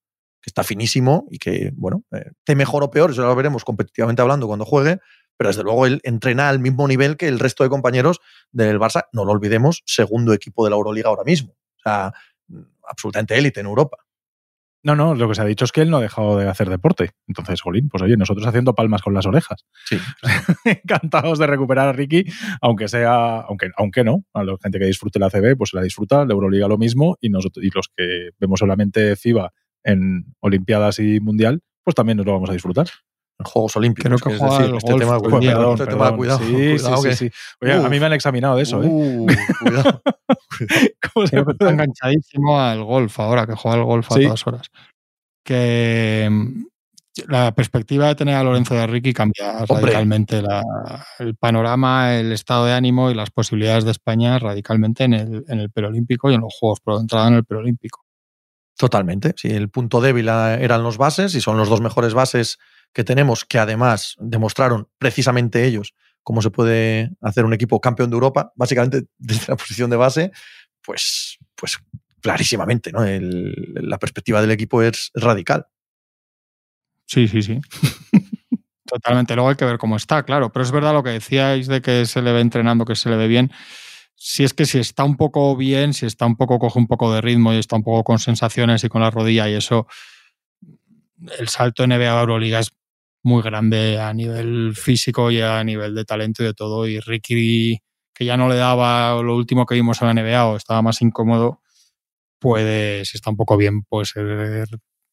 que está finísimo y que, bueno, eh, te mejor o peor, eso lo veremos competitivamente hablando cuando juegue, pero desde luego él entrena al mismo nivel que el resto de compañeros del Barça, no lo olvidemos, segundo equipo de la Euroliga ahora mismo. O sea, absolutamente élite en Europa. No, no, lo que se ha dicho es que él no ha dejado de hacer deporte. Entonces, Jolín, pues oye, nosotros haciendo palmas con las orejas. Sí. Encantados de recuperar a Ricky, aunque sea, aunque, aunque no, a la gente que disfrute la CB, pues la disfruta, la Euroliga lo mismo, y nosotros, y los que vemos solamente FIBA en Olimpiadas y Mundial, pues también nos lo vamos a disfrutar. En Juegos Olímpicos. Creo que es decir, este tema, pues, cuidado, perdón, este perdón, tema, cuidado, sí, cuidado, sí, que- sí, sí. Oye, a mí me han examinado de eso, ¿eh? Uh, cuidado. ¿Cómo se Creo que está enganchadísimo al golf ahora, que juega al golf a Sí. todas horas. Que mm, la perspectiva de tener a Lorenzo de Ricky cambia Hombre. radicalmente la- el panorama, el estado de ánimo y las posibilidades de España radicalmente en el, en el preolímpico y en los Juegos Pro de entrada en el preolímpico. Totalmente. Sí, el punto débil ah, eran los bases y son los dos mejores bases que tenemos, que además demostraron precisamente ellos cómo se puede hacer un equipo campeón de Europa, básicamente desde la posición de base, pues, pues clarísimamente, ¿no? El- la perspectiva del equipo es radical. Sí, sí, sí. Totalmente. Luego hay que ver cómo está, claro. Pero es verdad lo que decíais de que se le ve entrenando, que se le ve bien. Si es que si está un poco bien, si está un poco, coge un poco de ritmo y está un poco con sensaciones y con la rodilla y eso, el salto NBA a Euroliga es muy grande a nivel físico y a nivel de talento y de todo. Y Ricky, que ya no le daba lo último que vimos en la NBA o estaba más incómodo, puede, si está un poco bien, puede ser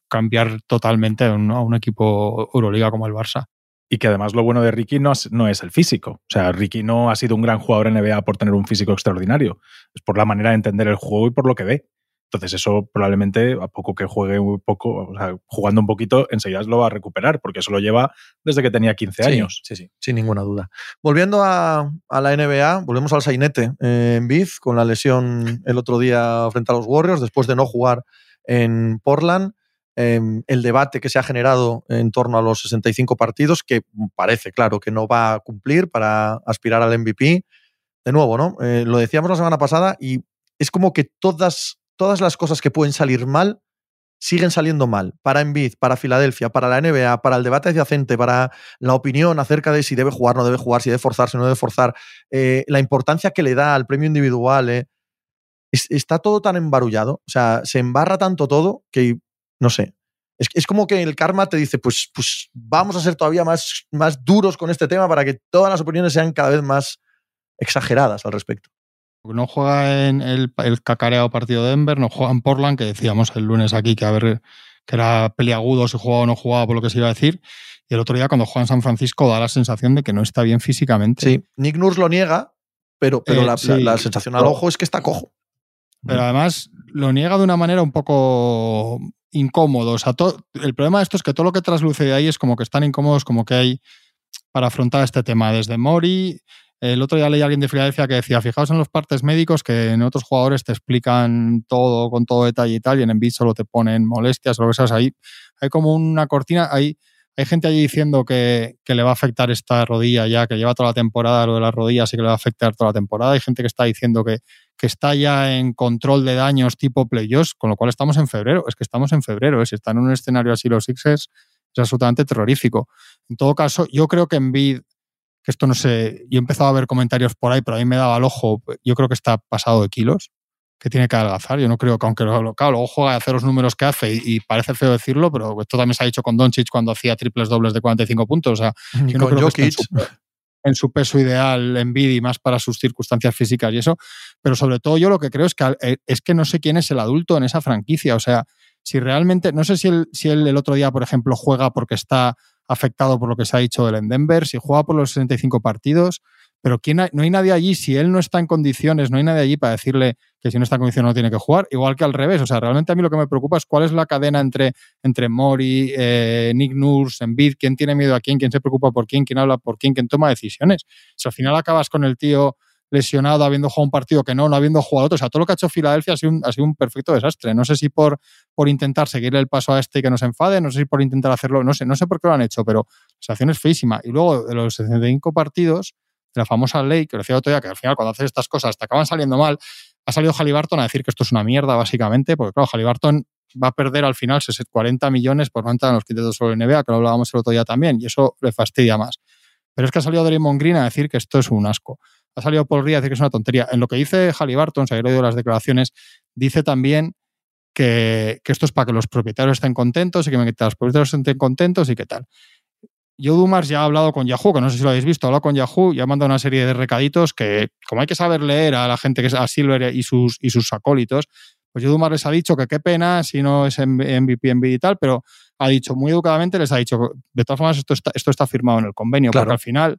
cambiar totalmente a un, a un equipo Euroliga como el Barça. Y que además lo bueno de Ricky no es, no es el físico. O sea, Ricky no ha sido un gran jugador en NBA por tener un físico extraordinario. Es por la manera de entender el juego y por lo que ve. Entonces eso probablemente a poco que juegue un poco, o sea, jugando un poquito, enseguida lo va a recuperar, porque eso lo lleva desde que tenía 15 años. Sí, sí, sin ninguna duda. Volviendo a, la NBA, volvemos al sainete eh, en Biz, con la lesión el otro día frente a los Warriors, después de no jugar en Portland. Em, el debate que se ha generado en torno a los 65 partidos, que parece, claro, que no va a cumplir para aspirar al MVP. De nuevo, ¿no? Eh, lo decíamos la semana pasada y es como que todas todas las cosas que pueden salir mal siguen saliendo mal. Para Embiid, para Filadelfia, para la NBA, para el debate adyacente, para la opinión acerca de si debe jugar, no debe jugar, si debe forzarse, no debe forzar, eh, la importancia que le da al premio individual. Eh, está todo tan embarullado, o sea, se embarra tanto todo que, no sé, es, como que el karma te dice, pues, pues vamos a ser todavía más, más duros con este tema para que todas las opiniones sean cada vez más exageradas al respecto. No juega en el, cacareado partido de Denver, no juega en Portland, que decíamos el lunes aquí que a ver que era peliagudo si jugaba o no jugaba por lo que se iba a decir. Y el otro día cuando juega en San Francisco da la sensación de que no está bien físicamente. Sí, Nick Nurse lo niega, pero, pero eh, la, sensación al ojo es que está cojo. Pero además lo niega de una manera un poco incómodo. O sea, el problema de esto es que todo lo que trasluce de ahí es como que están incómodos como que hay para afrontar este tema. Desde Mori, el otro día leí a alguien de Filadelfia que decía, fijaos en los partes médicos que en otros jugadores te explican todo con todo detalle y tal, y en Envid solo te ponen molestias o lo que hay como una cortina, hay, hay gente allí diciendo que, le va a afectar esta rodilla ya, que lleva toda la temporada lo de las rodillas y que le va a afectar toda la temporada. Hay gente que está diciendo que, que está ya en control de daños tipo playoffs, con lo cual estamos en febrero. Es que estamos en febrero, ¿eh? si están en un escenario así los Sixers, es absolutamente terrorífico. En todo caso, yo creo que Envid que esto no sé, yo he empezado a ver comentarios por ahí, pero a mí me daba al ojo, yo creo que está pasado de kilos, que tiene que adelgazar. Yo no creo que, aunque lo, claro, luego juega a hacer los números que hace y, parece feo decirlo, pero esto también se ha dicho con Doncic cuando hacía triples dobles de 45 puntos. O sea, yo no creo que en su, peso ideal en y más para sus circunstancias físicas y eso. Pero sobre todo yo lo que creo es que, eh, es que no sé quién es el adulto en esa franquicia. O sea, si realmente, no sé si él, si él el otro día, por ejemplo, juega porque está afectado por lo que se ha dicho del en Denver, si juega por los 65 partidos, pero ¿quién no hay nadie allí, si él no está en condiciones, no hay nadie allí para decirle que si no está en condiciones no tiene que jugar, igual que al revés. O sea, realmente a mí lo que me preocupa es cuál es la cadena entre, entre Mori, eh, Nick Nurse, Embiid, quién tiene miedo a quién, quién se preocupa por quién, quién habla por quién, quién toma decisiones. Si al final acabas con el tío lesionado, habiendo jugado un partido que no, no habiendo jugado otro. O sea, todo lo que ha hecho Filadelfia ha sido un, ha sido un perfecto desastre. No sé si por, por intentar seguirle el paso a este y que nos enfade, no sé si por intentar hacerlo, no sé, no sé por qué lo han hecho, pero la situación es feísima. Y luego de los 65 partidos, la famosa ley, que lo decía otro día, que al final cuando haces estas cosas te acaban saliendo mal, ha salido Halliburton a decir que esto es una mierda, básicamente, porque claro, Halliburton va a perder al final 40 millones por no entrar en los quintetos sobre NBA, que lo hablábamos el otro día también, y eso le fastidia más. Pero es que ha salido Draymond Green a decir que esto es un asco ha salido Paul a decir que es una tontería. En lo que dice Halliburton, si he leído las declaraciones, dice también que, esto es para que los propietarios estén contentos y que, que los propietarios estén contentos y qué tal. Yo Dumas ya ha hablado con Yahoo, que no sé si lo habéis visto, ha hablado con Yahoo y ha mandado una serie de recaditos que, como hay que saber leer a la gente que es a Silver y sus, y sus acólitos, pues yo Dumas les ha dicho que qué pena si no es MVP, MVP y tal, pero ha dicho muy educadamente, les ha dicho, de todas formas, esto está, esto está firmado en el convenio, porque al final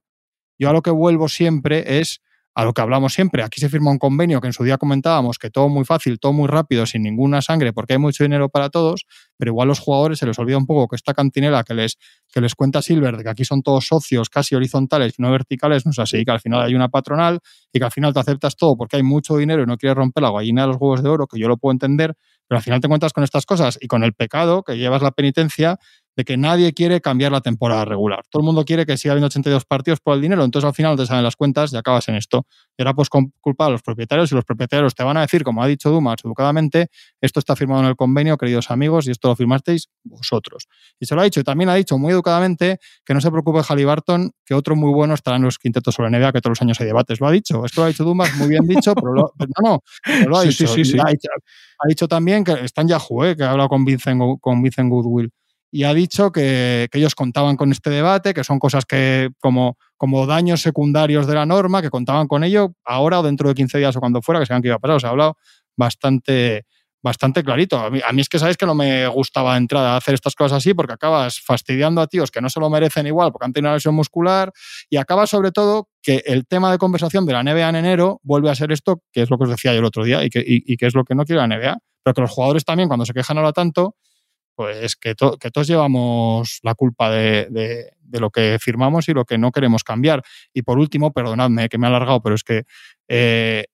yo a lo que vuelvo siempre es a lo que hablamos siempre. Aquí se firma un convenio que en su día comentábamos que todo muy fácil, todo muy rápido, sin ninguna sangre, porque hay mucho dinero para todos, pero igual los jugadores se les olvida un poco que esta cantinela que les, que les cuenta Silver de que aquí son todos socios casi horizontales y no verticales, no es así, que al final hay una patronal y que al final te aceptas todo porque hay mucho dinero y no quieres romper la gallina de los huevos de oro, que yo lo puedo entender, pero al final te encuentras con estas cosas y con el pecado que llevas la penitencia de que nadie quiere cambiar la temporada regular. Todo el mundo quiere que siga habiendo 82 partidos por el dinero, entonces al final no te salen las cuentas y acabas en esto. Y ahora pues culpar a los propietarios y los propietarios te van a decir, como ha dicho Dumas educadamente, esto está firmado en el convenio, queridos amigos, y esto lo firmasteis vosotros. Y se lo ha dicho, y también ha dicho muy educadamente que no se preocupe Halliburton, que otro muy bueno estará en los quintetos sobre NBA, que todos los años hay debates. Lo ha dicho, esto lo ha dicho Dumas, muy bien dicho, pero, no, no, lo ha dicho. Sí, sí, ha, dicho ha, dicho. también que está en Yahoo, ¿eh? que ha hablado con Vincent, con Vincent Goodwill y ha dicho que, ellos contaban con este debate, que son cosas que como, como daños secundarios de la norma, que contaban con ello ahora o dentro de 15 días o cuando fuera, que sean que iba a pasar. O sea, ha hablado bastante, bastante clarito. A mí, a mí, es que sabéis que no me gustaba de entrada hacer estas cosas así porque acabas fastidiando a tíos que no se lo merecen igual porque han tenido una lesión muscular y acaba sobre todo que el tema de conversación de la NBA en enero vuelve a ser esto, que es lo que os decía yo el otro día y que, y, y que es lo que no quiere la NBA. Pero que los jugadores también cuando se quejan ahora tanto, pues que, que todos llevamos la culpa de, lo que firmamos y lo que no queremos cambiar. Y por último, perdonadme que me he alargado, pero es que eh,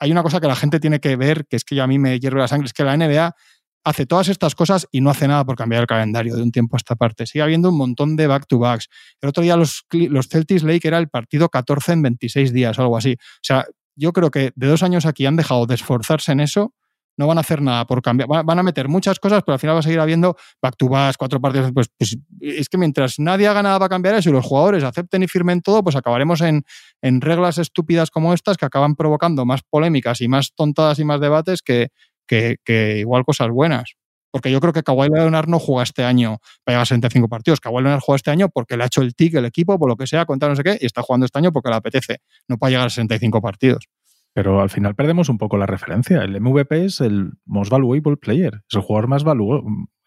hay una cosa que la gente tiene que ver, que es que a mí me hierve la sangre, es que la NBA hace todas estas cosas y no hace nada por cambiar el calendario de un tiempo a esta parte. Sigue habiendo un montón de back-to-backs. El otro día los, los Celtics Lake era el partido 14 en 26 días algo así. O sea, yo creo que de dos años aquí han dejado de esforzarse en eso no van a hacer nada por cambiar. Van a meter muchas cosas, pero al final va a seguir habiendo back to back, cuatro partidos. Pues, pues, es que mientras nadie haga nada para cambiar eso y los jugadores acepten y firmen todo, pues acabaremos en, en reglas estúpidas como estas que acaban provocando más polémicas y más tontadas y más debates que, que, igual cosas buenas. Porque yo creo que Kawhi Leonard no juega este año para llegar a 65 partidos. Kawhi Leonard juega este año porque le ha hecho el tic el equipo, por lo que sea, contar no sé qué, y está jugando este año porque le apetece, no para llegar a 65 partidos. Pero al final perdemos un poco la referencia. El MVP es el most valuable player, es el jugador más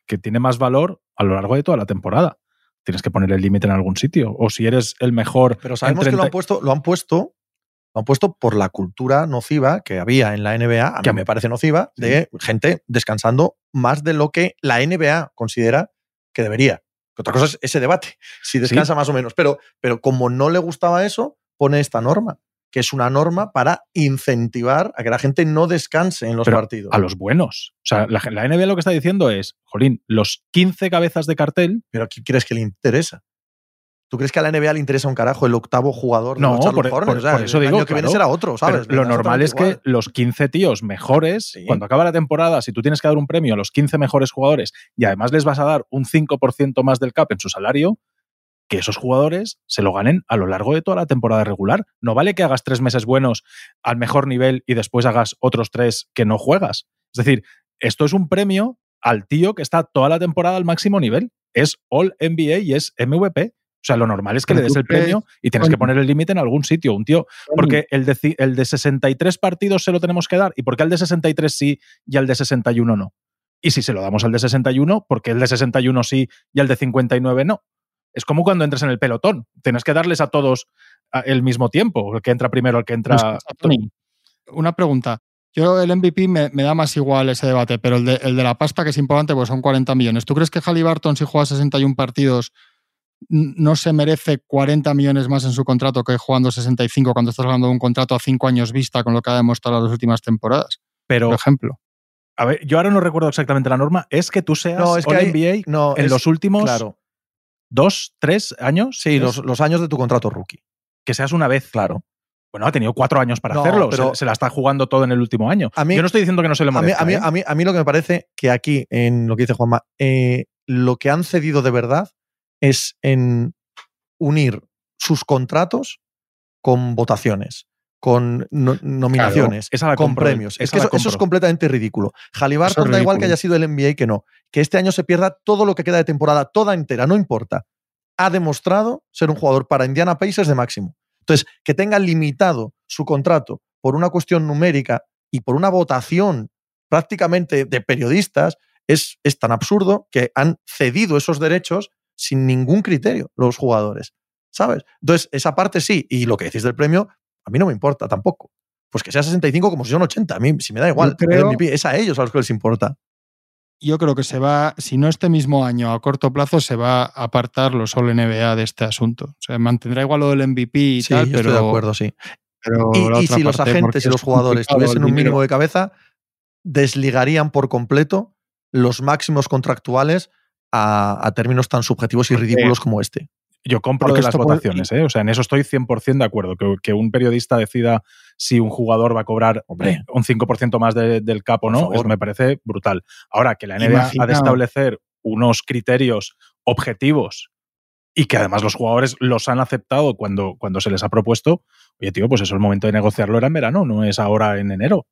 que tiene más valor a lo largo de toda la temporada. Tienes que poner el límite en algún sitio. O si eres el mejor. Pero sabemos 30... que lo han puesto, lo han puesto, lo han puesto por la cultura nociva que había en la NBA, a que mí me parece nociva, de gente descansando más de lo que la NBA considera que debería. Otra cosa es ese debate, si descansa sí. más o menos. Pero, pero como no le gustaba eso, pone esta norma que es una norma para incentivar a que la gente no descanse en los Pero partidos. A los buenos. O sea, la, la, NBA lo que está diciendo es, Jolín, los 15 cabezas de cartel. ¿Pero a quién crees que le interesa? ¿Tú crees que a la NBA le interesa un carajo el octavo jugador de no, los por, Hornets? por, o sea, por, eso el digo, año que claro, viene será otro, ¿sabes? Lo normal es que los 15 tíos mejores, sí. cuando acaba la temporada, si tú tienes que dar un premio a los 15 mejores jugadores y además les vas a dar un 5% más del cap en su salario, que esos jugadores se lo ganen a lo largo de toda la temporada regular. No vale que hagas tres meses buenos al mejor nivel y después hagas otros tres que no juegas. Es decir, esto es un premio al tío que está toda la temporada al máximo nivel. Es All NBA y es MVP. O sea, lo normal es que le des el premio y tienes que poner el límite en algún sitio. Un tío, porque el de, el de 63 partidos se lo tenemos que dar. ¿Y por qué al de 63 sí y al de 61 no? Y si se lo damos al de 61, ¿por qué el de 61 sí y al de 59 no? Es como cuando entras en el pelotón. Tienes que darles a todos el mismo tiempo, el que entra primero, el que entra. Tony, una pregunta. Yo el MVP me, me, da más igual ese debate, pero el de, el de, la pasta que es importante, pues son 40 millones. ¿Tú crees que Halliburton, si juega 61 partidos, no se merece 40 millones más en su contrato que jugando 65 cuando estás hablando de un contrato a 5 años vista con lo que ha demostrado las últimas temporadas? Pero, por ejemplo. A ver, yo ahora no recuerdo exactamente la norma. Es que tú seas no, es que hay, NBA no, en es, los últimos claro. Dos, tres años. Sí, los, los, años de tu contrato rookie. Que seas una vez. Claro. Bueno, ha tenido cuatro años para no, hacerlo, pero se, se, la está jugando todo en el último año. A mí, Yo no estoy diciendo que no se le merezca. A mí, ¿eh? a, mí, a, mí, lo que me parece que aquí, en lo que dice Juanma, eh, lo que han cedido de verdad es en unir sus contratos con votaciones, con no, nominaciones, claro, con premios. Es que eso, eso, es completamente ridículo. Halliburton da igual que haya sido el NBA que no. Que este año se pierda todo lo que queda de temporada, toda entera, no importa. Ha demostrado ser un jugador para Indiana Pacers de máximo. Entonces, que tenga limitado su contrato por una cuestión numérica y por una votación prácticamente de periodistas es, es tan absurdo que han cedido esos derechos sin ningún criterio los jugadores, ¿sabes? Entonces, esa parte sí, y lo que decís del premio, a mí no me importa tampoco. Pues que sea 65 como si son 80, a mí si me da igual, creo, es a ellos a los que les importa. Yo creo que se va, si no este mismo año, a corto plazo, se va a apartar los All NBA de este asunto. O sea, mantendrá igual lo del MVP y sí, tal, yo pero. Estoy de acuerdo, sí. Pero y, y si los agentes y los jugadores tuviesen un mínimo de cabeza, desligarían por completo los máximos contractuales a, a términos tan subjetivos y ridículos como este. Yo compro que las votaciones, ¿eh? O sea, en eso estoy 100% de acuerdo. Que, que, un periodista decida si un jugador va a cobrar Hombre. un 5% más de, del cap o no, eso me parece brutal. Ahora, que la NBA Imagina. ha de establecer unos criterios objetivos y que además los jugadores los han aceptado cuando, cuando se les ha propuesto, oye, tío, pues eso el momento de negociarlo era en verano, no es ahora en enero.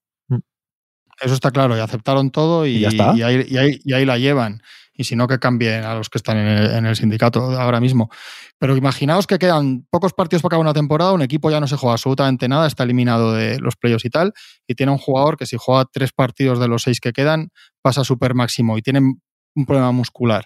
Eso está claro, y aceptaron todo y, ¿Y ya está? y ahí, y ahí- la llevan. Y si no, que cambien a los que están en el, en el sindicato ahora mismo. Pero imaginaos que quedan pocos partidos para acabar una temporada, un equipo ya no se juega absolutamente nada, está eliminado de los playoffs y tal, y tiene un jugador que si juega tres partidos de los seis que quedan, pasa super máximo y tiene un problema muscular.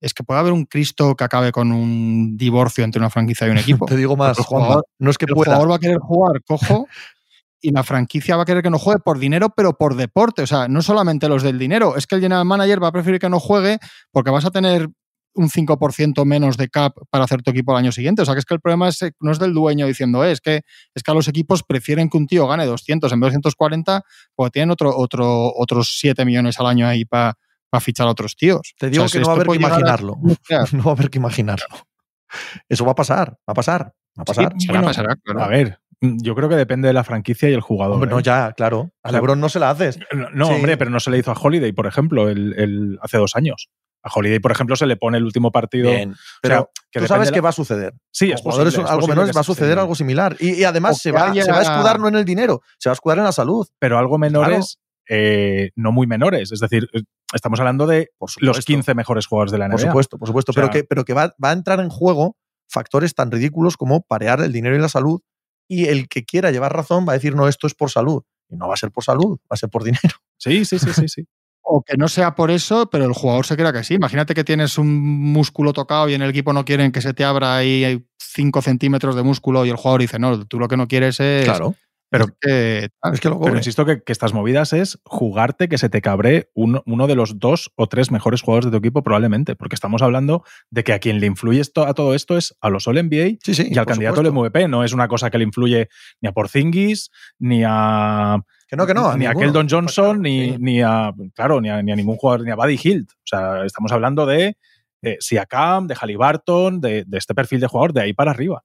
Es que puede haber un Cristo que acabe con un divorcio entre una franquicia y un equipo. Te digo más, El Juanma, no es que el pueda. jugador va a querer jugar cojo y la franquicia va a querer que no juegue por dinero, pero por deporte. O sea, no solamente los del dinero, es que el general manager va a preferir que no juegue porque vas a tener un 5% menos de cap para hacer tu equipo el año siguiente. O sea, que es que el problema es, eh, no es del dueño diciendo, "Eh, es que es que a los equipos prefieren que un tío gane 200 en vez de 240 porque tienen otro, otro, otros 7 millones al año ahí para fichar a otros tíos. Te O digo sea, que si no va a haber que imaginarlo. No va a haber que imaginarlo. Eso va a pasar, va a pasar, va a pasar. Sí, será, Bueno, pasará, claro. A ver, yo creo que depende de la franquicia y el jugador. Hombre, no, ¿eh? ya, claro. A LeBron no se la haces. No, no, Sí. hombre, pero no se le hizo a Holiday, por ejemplo, el, el- hace dos años. A Holiday, por ejemplo, se le pone el último partido. Bien. Pero que tú sabes que va a suceder. Sí, es posible, es algo posible menores va a suceder algo similar. Y, y además se va, haya- se va a escudar no en el dinero, se va a escudar en la salud. Pero algo menores, eh, no muy menores. Es decir, eh, estamos hablando de Por los 15 mejores jugadores de la NBA. Por supuesto, por supuesto. O sea- pero que, pero que va, va a entrar en juego factores tan ridículos como parear el dinero y la salud. Y el que quiera llevar razón va a decir, no, esto es por salud. Y no va a ser por salud, va a ser por dinero. Sí, sí, sí, sí, sí. O que no sea por eso, pero el jugador se crea que sí. Imagínate que tienes un músculo tocado y en el equipo no quieren que se te abra ahí 5 centímetros de músculo y el jugador dice, no, tú lo que no quieres es, Pero es que es que lo Pero cobre. insisto que, que estas movidas es jugarte que se te cabre uno, uno de los dos o tres mejores jugadores de tu equipo, probablemente. Porque estamos hablando de que a quien le influye esto, a todo esto es a los All NBA Sí, sí, y al candidato al MVP. No es una cosa que le influye ni a Porzingis, ni a, Que no, que no. ni a. Keldon Johnson, Claro, ni, sí. ni a claro, ni a, ni a ningún jugador, ni a Buddy Hield. O sea, estamos hablando de, de Siakam, de Halliburton, de, de este perfil de jugador de ahí para arriba.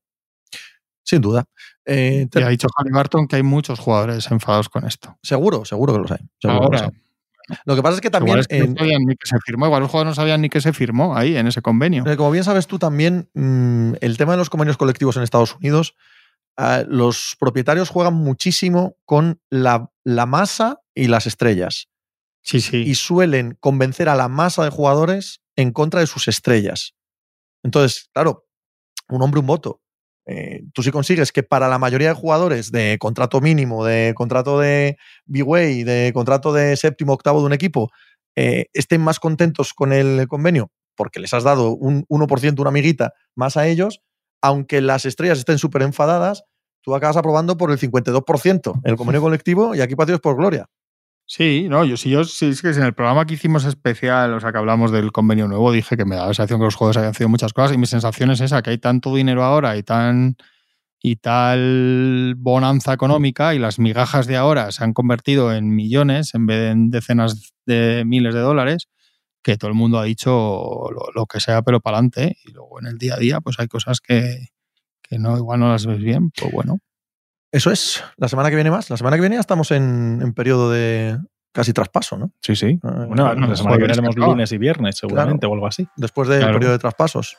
Sin duda. Eh, te- y ha dicho Halliburton que hay muchos jugadores enfadados con esto. seguro, seguro que los hay. seguro que los Ahora, hay. Lo que pasa es que también, igual es que en- no sabían ni que se firmó, igual los jugadores no sabían ni que se firmó ahí en ese convenio. Eh, Como bien sabes tú también, mm, el tema de los convenios colectivos en Estados Unidos, ah, los propietarios juegan muchísimo con la, la masa y las estrellas Sí, sí. y suelen convencer a la masa de jugadores en contra de sus estrellas. Entonces, claro, un hombre, un voto. Eh, tú si consigues que para la mayoría de jugadores de contrato mínimo, de contrato de B-Way, de contrato de séptimo, octavo de un equipo, eh, estén más contentos con el convenio porque les has dado un 1%, una amiguita más a ellos, aunque las estrellas estén súper enfadadas, tú acabas aprobando por el 52% el convenio colectivo y aquí partidos por gloria. Sí, no, yo sí, yo sí, es que en el programa que hicimos especial, o sea, que hablamos del convenio nuevo, dije que me daba la sensación que los juegos habían sido muchas cosas y mi sensación es esa, que hay tanto dinero ahora y tan y tal bonanza económica y las migajas de ahora se han convertido en millones en vez de en decenas de miles de dólares, que todo el mundo ha dicho lo, lo que sea, pero para adelante. Y luego en el día a día, pues hay cosas que, que no, igual no las ves bien, pues bueno. Eso es. La semana que viene más. La semana que viene ya estamos en, en periodo de casi traspaso, ¿no? Sí, sí. Ah, Bueno, bueno, la semana que viene haremos lunes y viernes, seguramente, o algo así. Después del Claro. periodo de traspasos.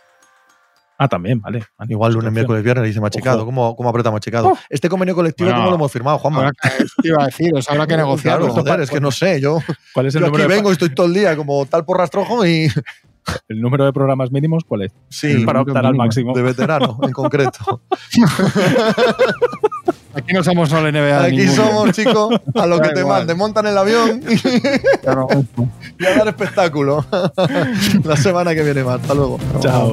Ah, también, vale. vale. Igual lunes, Opción. miércoles, viernes, dice Machicado. ¿Cómo, ¿Cómo aprieta Machicado? Oh. Este convenio colectivo, Bueno, ¿cómo lo hemos firmado, Juanma? Te iba a decir, o sea, habrá que negociarlo. Claro, joder, es que no sé. Yo, ¿Cuál es el yo aquí número, de, vengo y estoy todo el día como tal por rastrojo y el número de programas mínimos? ¿Cuál es? sí, Para optar al máximo. de veterano en concreto. Aquí no somos solo NBA. Aquí ninguno. somos, chicos, a lo que te manden. Montan el avión y a dar espectáculo. La semana que viene más. Hasta luego. Chao.